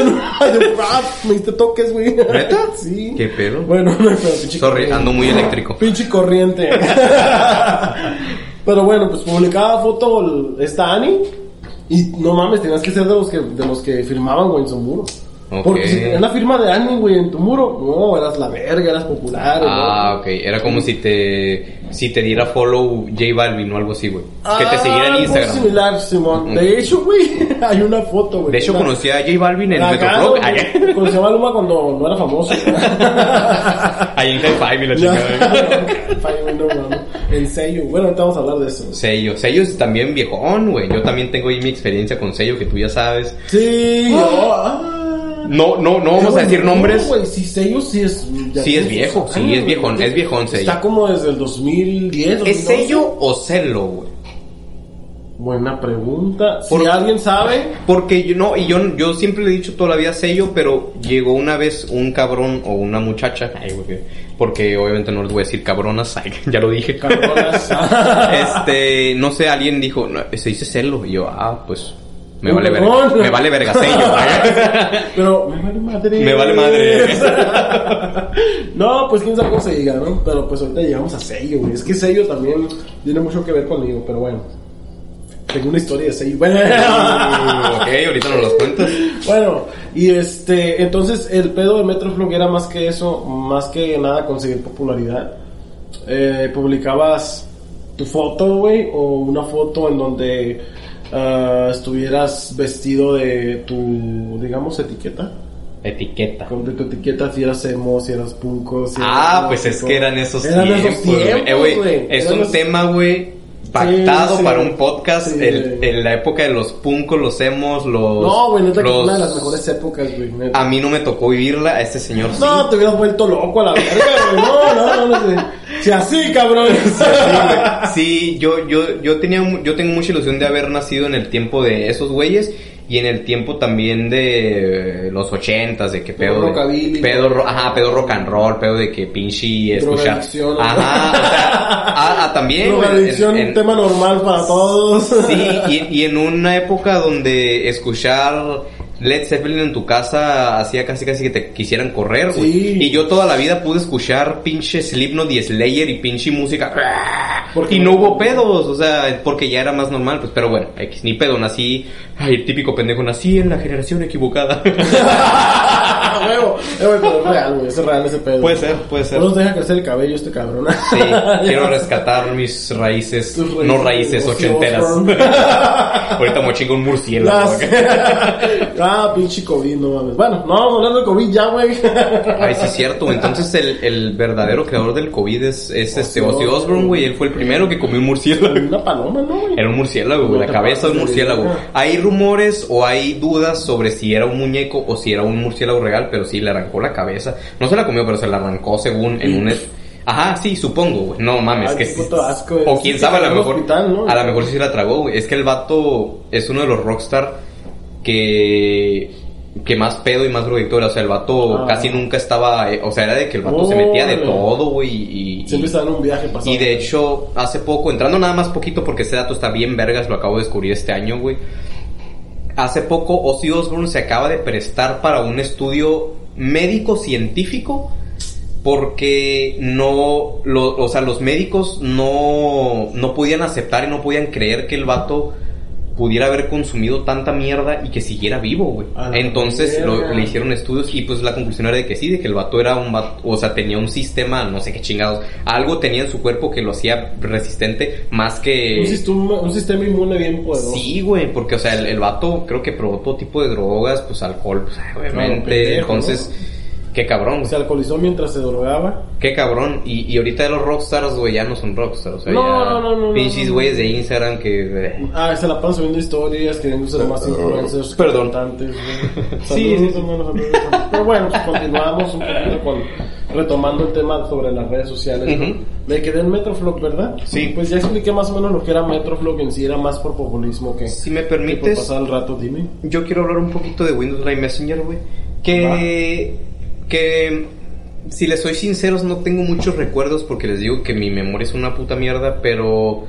ah, me diste toques, güey. ¿Neta? Sí. ¿Qué pedo? Bueno, no, pero pinche Sorry, corriente. ando muy eléctrico. Pinche corriente. Pero bueno, pues publicaba foto esta Ani. Y no mames, tenías que ser de los que, de los que firmaban, güey, en su muro. Ok. Porque si tenías la firma de Ani, güey, en tu muro, no, eras la verga, eras popular. Ah, ¿no? ok. Era como si te si te diera follow J Balvin o algo así, güey. Que te siguiera en Instagram. similar, Simón. De hecho, güey, hay una foto, güey. De hecho, conocí a J Balvin en Metroflog. Conocí a Maluma cuando no era famoso. ahí en High Five y la chingada. No, mames. En sello. Bueno, ahorita vamos a hablar de eso. Sello. Sello es también viejón, güey. Yo también tengo ahí mi experiencia con Sello, que tú ya sabes. Sí, yo, ah. No, no, no vamos a decir no, nombres. güey, sí, sello sí es. Sí, es viejo, sí, es viejón, güey. es viejón Sello. Está como desde el 2010, ¿Es 2012. sello o celo, güey? Buena pregunta. Si alguien sabe, Porque yo no, y yo, yo siempre le he dicho toda la vida sello, pero llegó una vez un cabrón o una muchacha, porque obviamente no les voy a decir cabronas, ya lo dije. cabronas. este, no sé, alguien dijo, no, se dice celo, y yo, ah, pues, me vale verga, me vale verga sello. Pero me vale madre. Me vale madre. no, pues quién sabe cómo se diga, ¿no? Pero pues ahorita llegamos a sello, güey. Es que sello también tiene mucho que ver conmigo, pero bueno. Tengo una historia de sello. Bueno, ok, ahorita las cuentas. bueno, y este, entonces el pedo de Metroflog era más que eso, más que nada conseguir popularidad. Eh, publicabas tu foto, güey, o una foto en donde ah, estuvieras vestido de tu, digamos, etiqueta. Etiqueta. De tu etiqueta, si eras emo, si eras punco, si Ah, eras pues es que eran esos Eran tiempos, esos tiempos, Eh, güey, güey. es Eran un los- tema, güey, pactado sí. para un podcast. Sí, el, en la época de los punkos, los emos, los... No, güey, neta que los- fue una de las mejores épocas, güey. neta. A mí no me tocó vivirla, a este señor sí. No, te hubieras vuelto loco a la verga, güey. No, no, no, no. Si así, cabrón. Sí, yo, yo, yo tenía, yo tengo mucha ilusión de haber nacido en el tiempo de esos güeyes y en el tiempo también de los ochentas, de que pedo, de- pedo, ajá, pedo rock and roll, pedo de que pinche escuchar, ajá, o sea, ah, ah, también, güey, en- Drogadicción, un tema normal para todos. Sí, y, y en una época donde escuchar Led Zeppelin en tu casa hacía casi casi que te quisieran correr, güey. Sí. Y yo toda la vida pude escuchar pinche Slipknot y Slayer y pinche música Porque y no hubo pedos, o sea, porque ya era más normal, pues, pero bueno, X, ni pedo, nací, ay, el típico pendejo, nací en la generación equivocada. Huevo, pero es real, güey, es real ese pedo. Puede ser, puede ser. No nos deja crecer el cabello este cabrón. Sí, quiero rescatar mis raíces, no raíces ochenteras. Ahorita me chingo un murciélago. Ah, ah, pinche COVID, no mames. Bueno, no vamos a hablar de COVID ya, güey. Ay, sí, es cierto. Entonces, el, el verdadero creador del COVID es, es este Ozzy Osbourne, güey. Él fue el primero que comió un murciélago. Una paloma, ¿no, güey? Era un murciélago, güey, la cabeza de un murciélago. verga. Hay rumores o hay dudas sobre si era un muñeco o si era un murciélago real, pero sí le arrancó la cabeza. No se la comió, pero se la arrancó según en un... Ajá, sí, supongo, güey. No mames, Ay, que sí. asco. O quién sabe, a lo mejor. hospital, ¿no? A lo mejor sí se la tragó, güey. Es que el vato es uno de los rockstar que que más pedo y más drogadicto era. O sea, el vato Ah. casi nunca estaba... eh, o sea, era de que el vato se metía de todo, güey, y... Siempre y- estaba en un viaje pasado. y de hecho, hace poco, entrando nada más poquito porque ese dato está bien vergas, lo acabo de descubrir este año, güey. Hace poco Ozzy Osbourne se acaba de prestar para un estudio médico científico porque no, lo- o sea, los médicos no, no podían aceptar y no podían creer que el vato pudiera haber consumido tanta mierda y que siguiera vivo, güey. Entonces lo- le hicieron estudios y pues la conclusión era de que sí, de que el vato era un vato, o sea, tenía un sistema, no sé qué chingados, algo tenía en su cuerpo que lo hacía resistente más que... Un sistema, un sistema inmune bien poderoso. Sí, güey, porque, o sea, el, el vato creo que probó todo tipo de drogas, pues alcohol, pues obviamente. pendejo, Entonces, qué cabrón. Se alcoholizó mientras se drogaba. Qué cabrón. Y, y ahorita los rockstars, güey, ya no son rockstars. O sea, No, ya no, no, no, Pinches no. güeyes de Instagram que. eh, Ah, se la pasan subiendo historias, queriendo ser más influencers. Perdón. Sí, Saludos, sí. Pero bueno, pues continuamos un poquito con retomando el tema sobre las redes sociales. ¿no? Ujú. Me quedé en Metroflog, ¿verdad? Sí. Pues ya expliqué más o menos lo que era Metroflog en sí, era más por populismo que, Si me que por permites, pasar el rato, dime. yo quiero hablar un poquito de Windows Live Messenger, güey. Que. Que. Si les soy sinceros, no tengo muchos recuerdos porque les digo que mi memoria es una puta mierda, pero.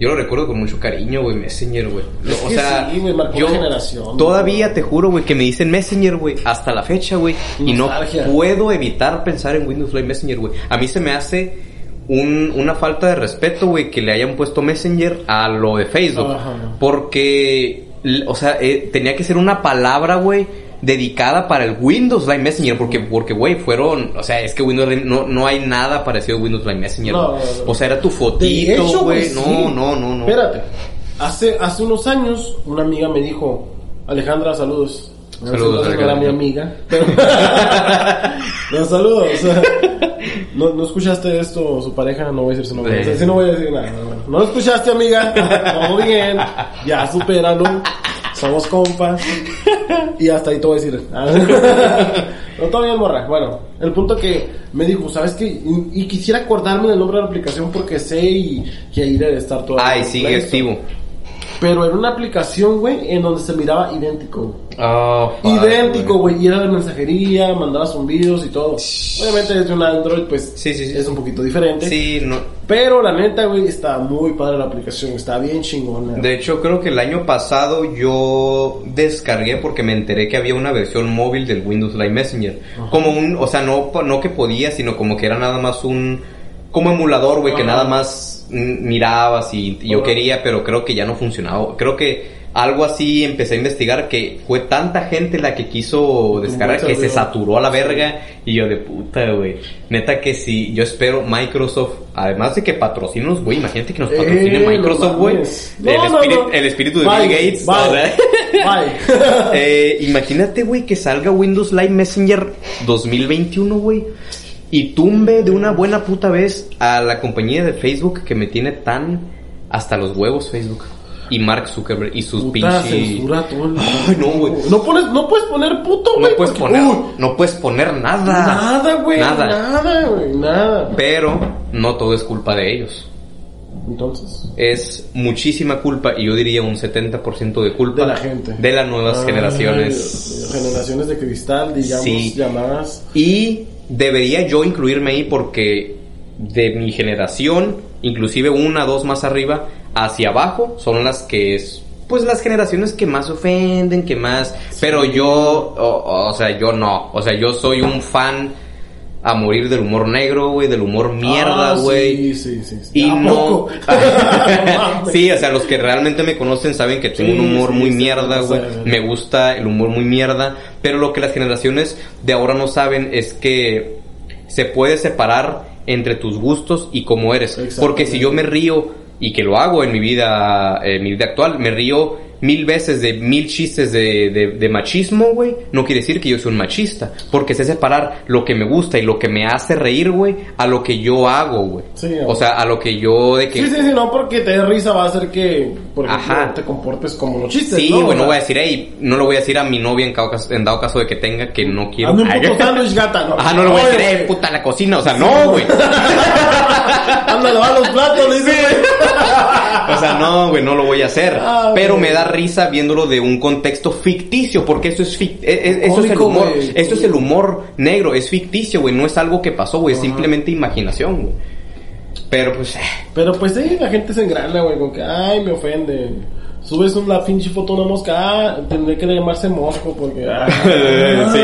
Yo lo recuerdo con mucho cariño, güey, Messenger, güey. O sea, sí, marcó yo generación, todavía te juro, güey, que me dicen Messenger, güey, hasta la fecha, güey. Y no puedo evitar pensar en Windows Live Messenger, güey. A mí se me hace un- una falta de respeto, güey, que le hayan puesto Messenger a lo de Facebook. Ajá. Porque, o sea, eh, tenía que ser una palabra, güey, dedicada para el Windows Live Messenger. Porque, porque, güey, fueron, o sea, es que Windows Live, no, no hay nada parecido a Windows Live Messenger. No, no, no. O sea, era tu fotito, güey. sí. No, no, no, no. Espérate. Hace, hace unos años, una amiga me dijo, Alejandra, saludos. Saludos, no era mi amiga. pero- no, saludos. No, no escuchaste esto, su pareja, no voy a decir su nombre. O sea, sí no voy a decir nada. No lo escuchaste, amiga. Todo bien. Ya, supéralo. Somos compas. Y hasta ahí te voy a decir. No, bien, morra. Bueno, el punto que me dijo, ¿sabes qué? Y, y quisiera acordarme del nombre de la aplicación porque sé y que ahí debe estar todo. Ay, sigue activo. Pero era una aplicación, güey, en donde se miraba idéntico. Fuck, idéntico, güey. Y era de mensajería, mandabas zumbidos y todo. Obviamente desde un Android, pues Sí, sí, sí. es un poquito diferente. Sí, no. Pero la neta, güey, está muy padre la aplicación. Está bien chingona. De hecho, creo que el año pasado yo descargué porque me enteré que había una versión móvil del Windows Live Messenger. Como un, o sea, no, no que podía, sino como que era nada más un, como emulador, güey, que nada más mirabas y, y yo quería, pero creo que ya no funcionaba. Creo que algo así empecé a investigar que fue tanta gente la que quiso descargar que se saturó a la verga y yo de puta, güey. Neta que sí, yo espero Microsoft, además de que patrocinos, güey, imagínate que nos patrocine Eh, Microsoft, güey. el, No, el espíritu de Bye, Bill Gates. bye. Eh, imagínate, güey, que salga Windows Live Messenger 2021, güey. Y tumbe de una buena puta vez a la compañía de Facebook que me tiene tan hasta los huevos Facebook. Y Mark Zuckerberg y sus Puta pinches... censura todo el Ay, no, güey. No, pones, no puedes poner puto, No güey. puedes porque- poner, Uy, no puedes poner nada. Nada, güey. Nada. Nada, güey. Nada. Pero no todo es culpa de ellos. Entonces. Es muchísima culpa y yo diría un 70% de culpa De la gente. de las nuevas Ay, generaciones. Generaciones de cristal, digamos, Sí. llamadas. Y debería yo incluirme ahí porque de mi generación, inclusive una, dos más arriba, hacia abajo, son las que es, pues las generaciones que más ofenden, que más... Pero yo, o, o sea, yo no. O sea, yo soy un fan a morir del humor negro, güey, del humor mierda, Ah, güey. Sí, sí, sí. sí. Y ¿A no. poco? Sí, o sea, los que realmente me conocen saben que tengo Sí, un humor sí, muy mierda, güey. Me gusta el humor muy mierda. Pero lo que las generaciones de ahora no saben es que se puede separar entre tus gustos y cómo eres. Porque si yo me río, y que lo hago en mi vida, en mi vida actual, me río mil veces de mil chistes de, de, de machismo, güey, no quiere decir que yo soy un machista. Porque sé separar lo que me gusta y lo que me hace reír, güey, a lo que yo hago, güey. Sí, o sea, a lo que yo de que... Sí, sí, sí, no porque te dé risa va a hacer que, por ejemplo, Ajá. te comportes como los chistes, Sí, güey, no voy a decir, hey, no lo voy a decir a mi novia en, dado caso, en dado caso de que tenga que no quiero. Hazme un puto sándwich, gata, ¿no? Ajá, no le voy a decir, güey. puta, la cocina, o sea, no, güey. Anda a lavar los platos, le dice, güey. O sea, no, güey, no lo voy a hacer. Ah, pero me da risa viéndolo de un contexto ficticio, porque eso es, fic- eh, eh, eso es el humor. Esto es el humor negro, es ficticio, güey, no es algo que pasó, güey, es simplemente imaginación, güey. Pero pues, eh, Pero pues sí, la gente se engrana, güey, con que, ay, me ofende. Subes una pinche foto una mosca, ah, tendré que llamarse mosco porque, ah, Sí.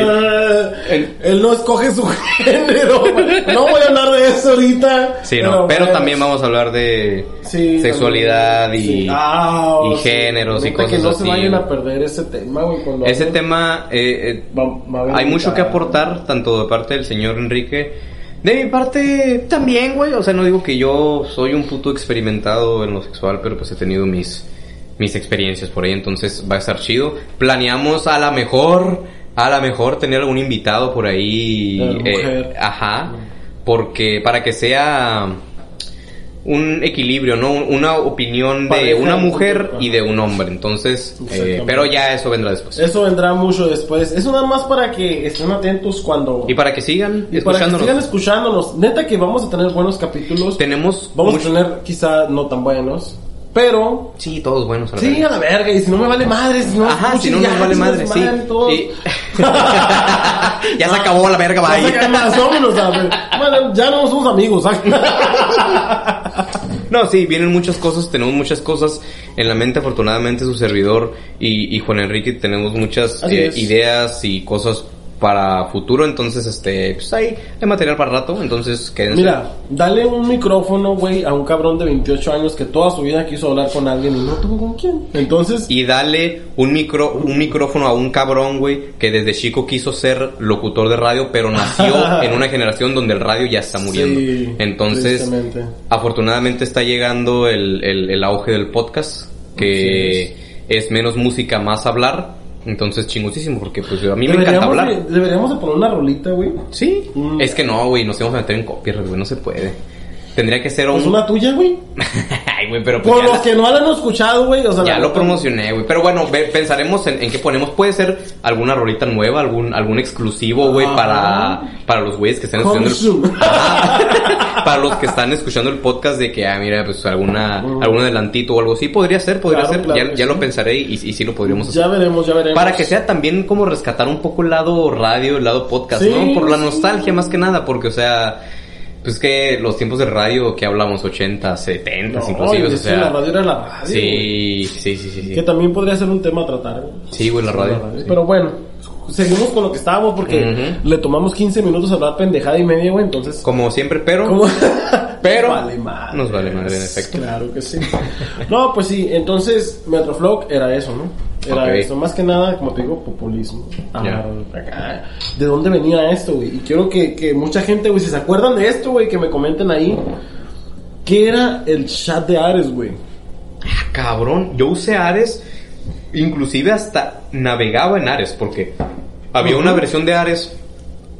él, él no escoge su género. No voy a hablar de eso ahorita. sí, no. Pero bueno, también vamos a hablar de sí, sexualidad también, y, sí. Ah, y géneros y cosas que no así. se vayan a perder ese tema, güey. Ese tema, eh, eh, Va- va hay mucho que aportar, tanto de parte del señor Enrique. De mi parte también, güey. O sea, no digo que yo soy un puto experimentado en lo sexual, pero pues he tenido mis, mis experiencias por ahí, entonces va a estar chido. Planeamos a la mejor, a la mejor tener algún invitado por ahí. Mujer. ajá. Porque para que sea un equilibrio, ¿no? Una opinión de una mujer y de un hombre. Entonces, eh, pero ya eso vendrá después. Eso vendrá mucho después. Eso nada más para que estén atentos cuando... Y para que sigan y para que escuchándonos. sigan escuchándonos. Neta que vamos a tener buenos capítulos. Tenemos Vamos mucho- a tener quizá no tan buenos. Pero... Sí, todos buenos a la Sí, verga. a la verga. Y si no me vale madre, si no... Ajá, si no ya, nos vale madre, sí. ya se acabó la verga, Ya bye. acabó, vámonos, a ver. Bueno, ya no somos amigos. No, sí, vienen muchas cosas, tenemos muchas cosas en la mente, afortunadamente su servidor y, y Juan Enrique tenemos muchas eh, ideas y cosas para futuro, entonces este, pues hay, hay material para rato, entonces quédense. Mira, dale un micrófono, güey, a un cabrón de 28 años que toda su vida quiso hablar con alguien y no tuvo con quién. Entonces... Y dale un micro, un micrófono a un cabrón, güey, que desde chico quiso ser locutor de radio, pero nació en una generación donde el radio ya está muriendo. Sí, Entonces, afortunadamente está llegando el, el, el auge del podcast, que es menos música, más hablar. Entonces, chingosísimo, porque pues a mí me encanta hablar. de- deberíamos de poner una rolita, güey. Sí, Mm. es que no, güey, nos íbamos a meter en copyright, güey, no se puede. Tendría que ser Pues un... una tuya, güey. Ay, güey, pero pues Por los la- que no la han escuchado, güey. O sea, Ya la lo promocioné, güey. Pero bueno, ve- pensaremos en, en qué ponemos. Puede ser alguna rolita nueva, algún algún exclusivo, güey, para, para los güeyes que están escuchando el... Para los que están escuchando el podcast de que, ah, mira, pues alguna, algún adelantito o algo así. Podría ser, podría Claro, ser. claro ya ya sí. lo pensaré y, y sí lo podríamos hacer. Ya veremos, ya veremos. Para que sea también como rescatar un poco el lado radio, el lado podcast, Sí, ¿no? Por la sí. nostalgia más que nada, porque, o sea, pues que los tiempos de radio que hablamos, 80, 70, No, inclusive, o que la sea... radio era la radio. Sí, sí, sí, sí. sí. Que también podría ser un tema a tratar, güey. Sí, güey, la radio. sí. Pero bueno, seguimos con lo que estábamos porque le tomamos 15 minutos a hablar pendejada y media, güey. Entonces, Como siempre, pero... Pero Nos vale madre. nos vale madre, en efecto. Claro que sí. No, pues sí, entonces Metroflog era eso, ¿no? Era Ok. eso, más que nada, como te digo, populismo. Ah, acá. ¿De dónde venía esto, güey? Y quiero que, que mucha gente, güey, si se acuerdan de esto, güey, que me comenten ahí. ¿Qué era el chat de Ares, güey? Ah, cabrón, yo usé Ares, inclusive hasta navegaba en Ares, porque había una versión de Ares,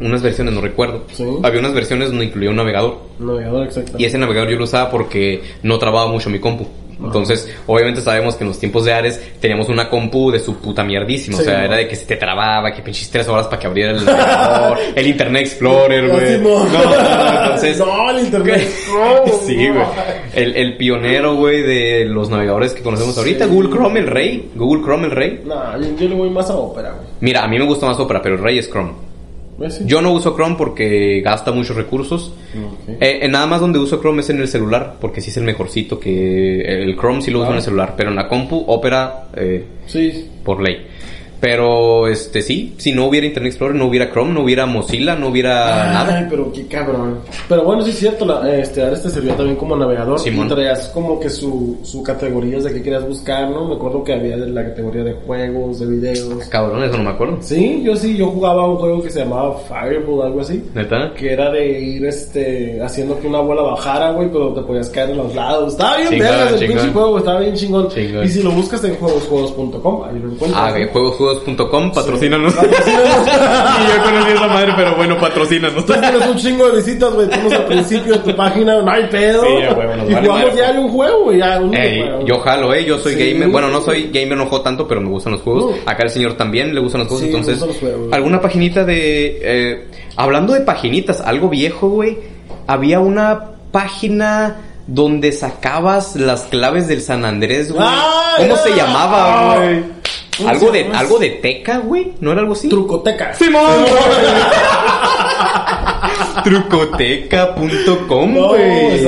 unas versiones, no recuerdo. Sí. Había unas versiones donde incluía un navegador. Navegador, exacto. Y ese navegador yo lo usaba porque no trababa mucho mi compu. Entonces, obviamente sabemos que en los tiempos de Ares teníamos una compu de su puta mierdísima. Sí, o sea, ¿no? era de que se te trababa, que pinches tres horas para que abriera el navegador, el Internet Explorer, güey. No, no, no, entonces... No, el internet. No, sí, güey. El, el pionero, güey, de los navegadores que conocemos ahorita. Google Chrome, el rey. Google Chrome, el rey. No, yo, yo le voy más a Opera, güey. Mira, a mí me gusta más Opera, pero el rey es Chrome. Sí. Yo no uso Chrome porque gasta muchos recursos. Eh, eh, nada más donde uso Chrome es en el celular, porque sí es el mejorcito que el Chrome sí lo uso en el celular, pero en la compu, Opera, eh, Sí. por ley. Pero, este, sí, si no hubiera Internet Explorer, no hubiera Chrome, no hubiera Mozilla, no hubiera nada. Ay, pero qué cabrón. Pero bueno, sí es cierto, la, este, ahora este servía también como navegador Simón. y traías como que su, su categorías de qué querías buscar, ¿no? Me acuerdo que había de la categoría de juegos, de videos. Cabrón, eso no me acuerdo. Sí, yo sí, yo jugaba un juego que se llamaba Fireball, algo así. ¿Neta? Que era de ir este haciendo que una bola bajara, güey, pero te podías caer en los lados. Estaba bien vergas el pinche juego, estaba bien chingón. Chingón. Y si lo buscas en juegosjuegos.com, ahí lo encuentras. Ah, ¿no? que juegosjuegos.com, patrocínanos. Patrocínanos. Y yo conocí esa madre, pero bueno, patrocínanos. Tú tienes un chingo de visitas, güey. Estamos al principio de tu página, no hay pedo. Sí, nos y vale jugamos madre. un juego. Ya, un Ey, juego. yo jalo, eh, yo soy Sí. gamer. Bueno, no soy gamer, no juego tanto, pero me gustan los juegos. Acá el señor también le gustan los juegos, Sí, entonces. los juegos. Alguna paginita de. eh, hablando de paginitas, algo viejo, güey. Había una página donde sacabas las claves del San Andrés, güey. Ah, ¿Cómo se llamaba, güey? ¿Cómo Algo de, algo de teca, güey. ¿No era algo así? Trucoteca. ¡Simón! Trucoteca.com, No, güey.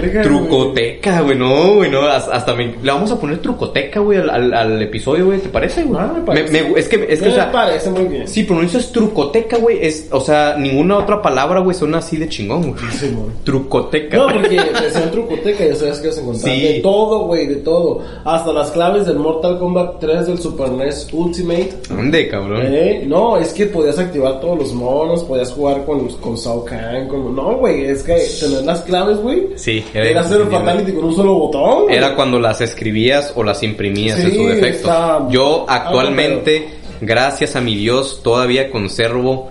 verga, Trucoteca, güey, no, güey, no, hasta me, le vamos a poner trucoteca, güey, al, al, al episodio, güey, ¿te parece, güey? Ah, me parece. Me- es que, es que, Me o sea, parece muy bien. si pronuncias trucoteca, güey, es, o sea, ninguna otra palabra, güey, suena así de chingón, güey. Trucoteca. No, porque decían trucoteca, ya sabes que vas a encontrar Sí. de todo, güey, de todo. Hasta las claves del Mortal Kombat 3 del Super NES Ultimate. ¿Dónde, cabrón? Eh, no, es que podías activar todos los monos, podías jugar con, con Con... No, güey, es que tener las claves, güey. Sí, Era hacer el Fatality con un solo botón. Era cuando las escribías o las imprimías en Sí, su defecto. está- Yo ah, actualmente, gracias a mi Dios, todavía conservo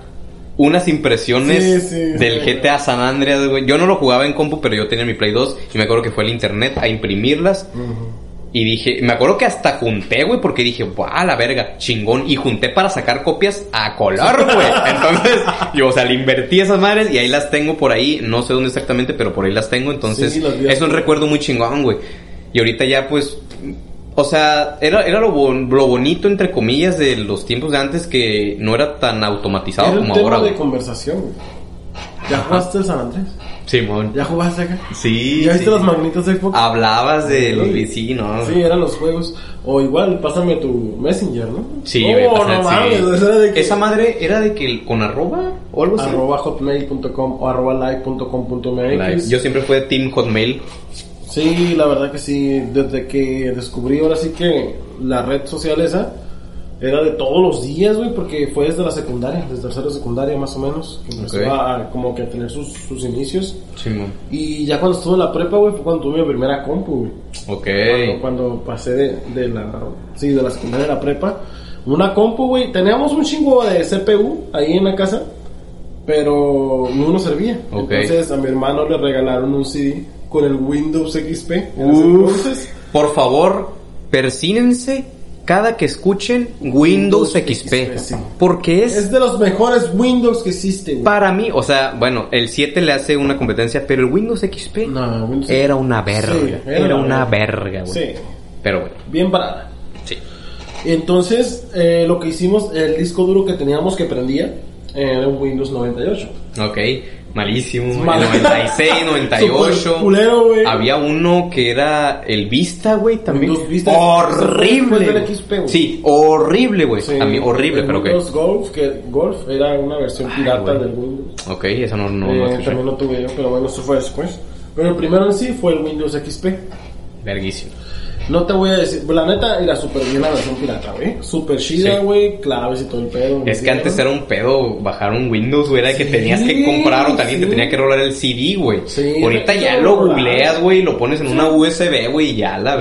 unas impresiones Sí, sí, del sí. GTA San Andreas, güey. Yo no lo jugaba en compu, pero yo tenía mi Play 2 y me acuerdo que fue al internet a imprimirlas. Y dije, me acuerdo que hasta junté, güey, porque dije, ¡buah, la verga! Chingón. Y junté para sacar copias a color, güey. Entonces, yo, o sea, le invertí esas madres y ahí las tengo por ahí. No sé dónde exactamente, pero por ahí las tengo. Entonces, Sí, es un recuerdo muy chingón, güey. Y ahorita ya, pues, o sea, era, era lo, bon- lo bonito, entre comillas, de los tiempos de antes que no era tan automatizado Era un como tema ahora, de güey. conversación, güey. ¿Ya jugaste el San Andrés? Simón. ¿Ya jugaste acá? Sí. ¿Ya viste sí. las magnitas de Xbox? Hablabas de los Sí. vecinos. Sí, eran los juegos. O igual, pásame tu Messenger, ¿no? Sí, oh, no sí. mames, de que- Esa madre era de que con arroba o algo así. arroba hotmail.com o arroba live.com.mx Live. Yo siempre fui de Team Hotmail. Sí, la verdad que sí, desde que descubrí ahora sí que la red social esa era de todos los días, güey, porque fue desde la secundaria, desde tercera secundaria más o menos, que empezó Ok. a, como que a tener sus, sus inicios. Simón. Y ya cuando estuve en la prepa, güey, fue cuando tuve mi primera compu, güey. Ok. Cuando, cuando pasé de, de la sí, de la secundaria a la prepa, una compu, güey, teníamos un chingo de CPU ahí en la casa, pero no nos servía. Ok. Entonces a mi hermano le regalaron un CD con el Windows XP. en Uf. entonces. Por favor, persínense cada que escuchen Windows, Windows XP. XP, sí. Porque es, Es de los mejores Windows que existe, güey. para mí, o sea, bueno, el 7 le hace una competencia, pero el Windows XP No, Windows era una verga. Sí, era, era una verga, güey. Sí, Pero bueno, bien parada. sí. Entonces, eh, lo que hicimos, el disco duro que teníamos que prendía era un Windows 98. Ok, malísimo. Mal. El 96, 98. Súper culero, güey. Había uno que era el Vista, güey, también. Vista. Horrible. XP. Sí, horrible, güey. Sí, horrible, el pero. Windows Golf, que Golf era una versión Ay, pirata güey. del Windows. Ok, eso no, no, Eh, no también lo tuve yo, pero bueno, eso fue después. Pero el primero en sí fue el Windows XP. Verguísimo. No te voy a decir, la neta era súper bien la versión pirata, güey. Súper chida, Sí. güey, claves y todo el pedo. Es que antes era un pedo bajar un Windows, güey, era que tenías que comprar o te sí. tenía que rolar el CD, güey. Sí, Ahorita ya lo rolar. googleas, güey, lo pones en una USB, güey, y ya la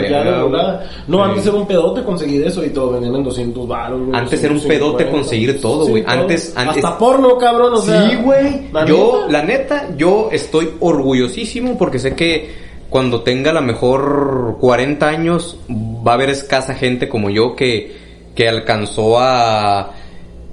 volada. No, antes era un pedote conseguir eso y todo vendían en 200 baros, güey. Antes era un 250. pedote conseguir todo, güey. Antes- antes- Hasta porno, cabrón, o sea. sí, güey. ¿la Yo, la neta, yo estoy orgullosísimo porque sé que cuando tenga a la mejor 40 años va a haber escasa gente como yo que, que alcanzó a...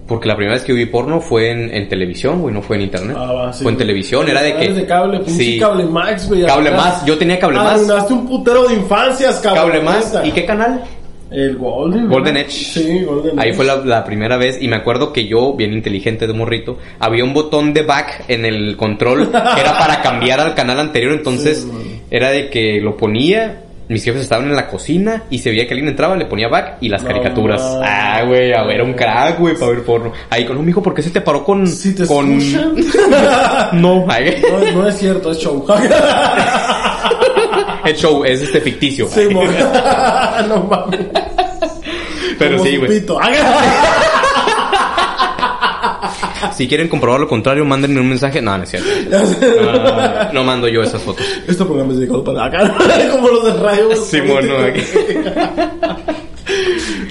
Porque la primera vez que vi porno fue en, en televisión, güey, no fue en internet. Ah, va, sí, fue en güey. televisión, era de que... De cable, pinche Sí. cable Max, güey. Cable acá. Más, yo tenía Cable Más. Arruinaste un putero de infancias, cabrón. Cable más. ¿Y qué canal? El Golden. Golden. Edge. Sí, Golden Ahí Edge. fue la, la primera vez y me acuerdo que yo, bien inteligente de morrito, había un botón de back en el control que era para cambiar al canal anterior, entonces Sí. Era de que lo ponía mis jefes estaban en la cocina y se veía que alguien entraba, le ponía back y las No, caricaturas. mames. Ah, güey, a ver, un crack, güey, para ver porno. Ahí con un mijo, ¿por qué se te paró con. Si te con... escuchan. no, ay. No, no es cierto, es show. El show es este ficticio. Sí, no mames. Pero Como sí, güey. Si quieren comprobar lo contrario, mándenme un mensaje. No, no es cierto. No, mando yo esas fotos. Este programa es dedicado para acá, como los de radio. Sí, mono,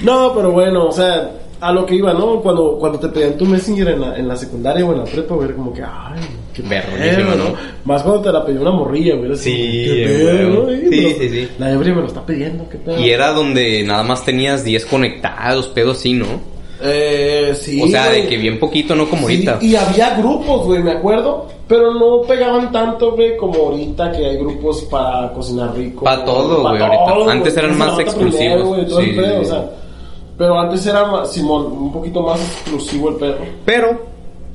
No, pero bueno, o sea, a lo que iba, ¿no? Cuando, cuando te pedían tu Messenger en la, en la secundaria o en la prepa, ver como que, ay, qué Verguísima, pedo, ¿no? Más cuando te la pidió una morrilla, güey. así, Sí, güey. pedo, ¿no? Sí, sí, sí. La ebria me lo está pidiendo, qué pedo. Y era donde nada más tenías 10 conectados, pedos así, ¿no? Eh, sí. o sea, güey. de que bien poquito, no como Sí, ahorita. Y había grupos, güey, me acuerdo, pero no pegaban tanto, güey, como ahorita que hay grupos para cocinar rico. Pa' todo, Pa' güey, ahorita. todo, Antes güey, eran más exclusivos. primero, güey, todo el Sí, pedo, sí, o sí. sea, pero antes era, Simón, un poquito más exclusivo el pedo. Pero,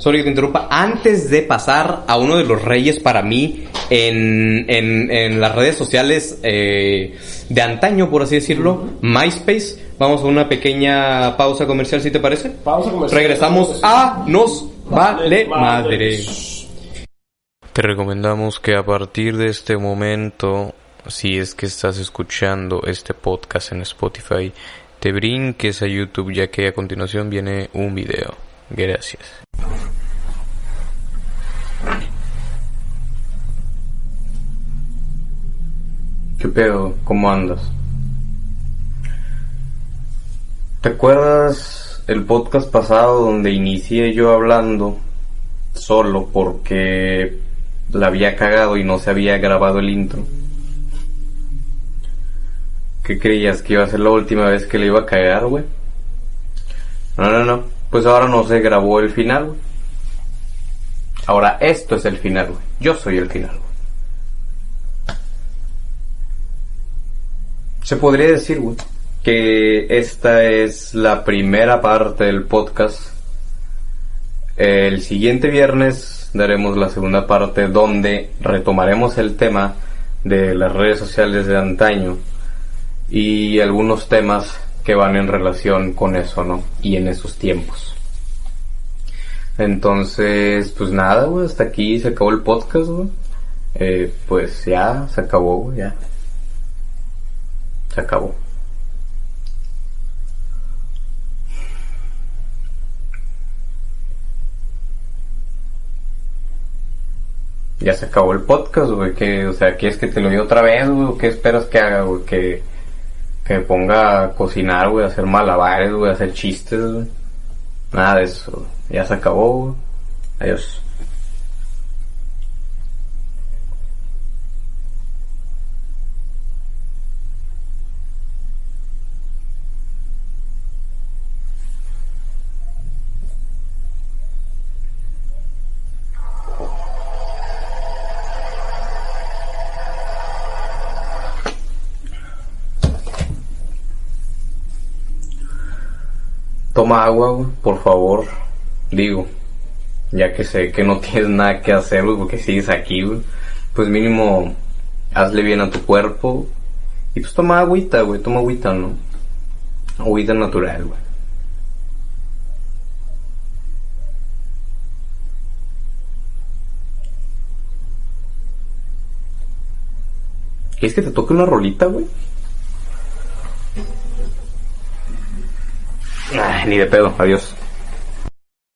sorry que te interrumpa, antes de pasar a uno de los reyes para mí en, en, en las redes sociales eh, de antaño, por así decirlo, MySpace, vamos a una pequeña pausa comercial, si te parece. Pausa comercial. Regresamos a Nos Vale Vale Madre. madre. Te recomendamos que a partir de este momento, si es que estás escuchando este podcast en Spotify, te brinques a YouTube ya que a continuación viene un video. Gracias. ¿Qué pedo? ¿Cómo andas? ¿Te acuerdas el podcast pasado donde inicié yo hablando solo porque la había cagado y no se había grabado el intro? ¿Qué creías que iba a ser la última vez que le iba a cagar, güey? No, no, no. Pues ahora no se grabó el final. Ahora esto es el final. Yo soy el final. Se podría decir, güey, que esta es la primera parte del podcast. El siguiente viernes daremos la segunda parte donde retomaremos el tema de las redes sociales de antaño y algunos temas que van en relación con eso, ¿no? Y en esos tiempos. Entonces, pues nada, güey, hasta aquí se acabó el podcast, güey. Eh, pues ya, se acabó, güey, ya. Se acabó. Ya se acabó el podcast, güey. Que, o sea, ¿quieres que te lo diga otra vez, güey? ¿O qué esperas que haga, güey? Que, que me ponga a cocinar, güey, a hacer malabares, güey, a hacer chistes. Nada de eso. Ya se acabó. Adiós. Toma agua, güey, por favor. Digo, ya que sé que no tienes nada que hacer, güey, porque sigues aquí, güey. Pues mínimo, hazle bien a tu cuerpo. Y pues toma agüita, güey, toma agüita, ¿no? Agüita natural, güey. ¿Quieres que te toque una rolita, güey? Ni de pedo, adiós.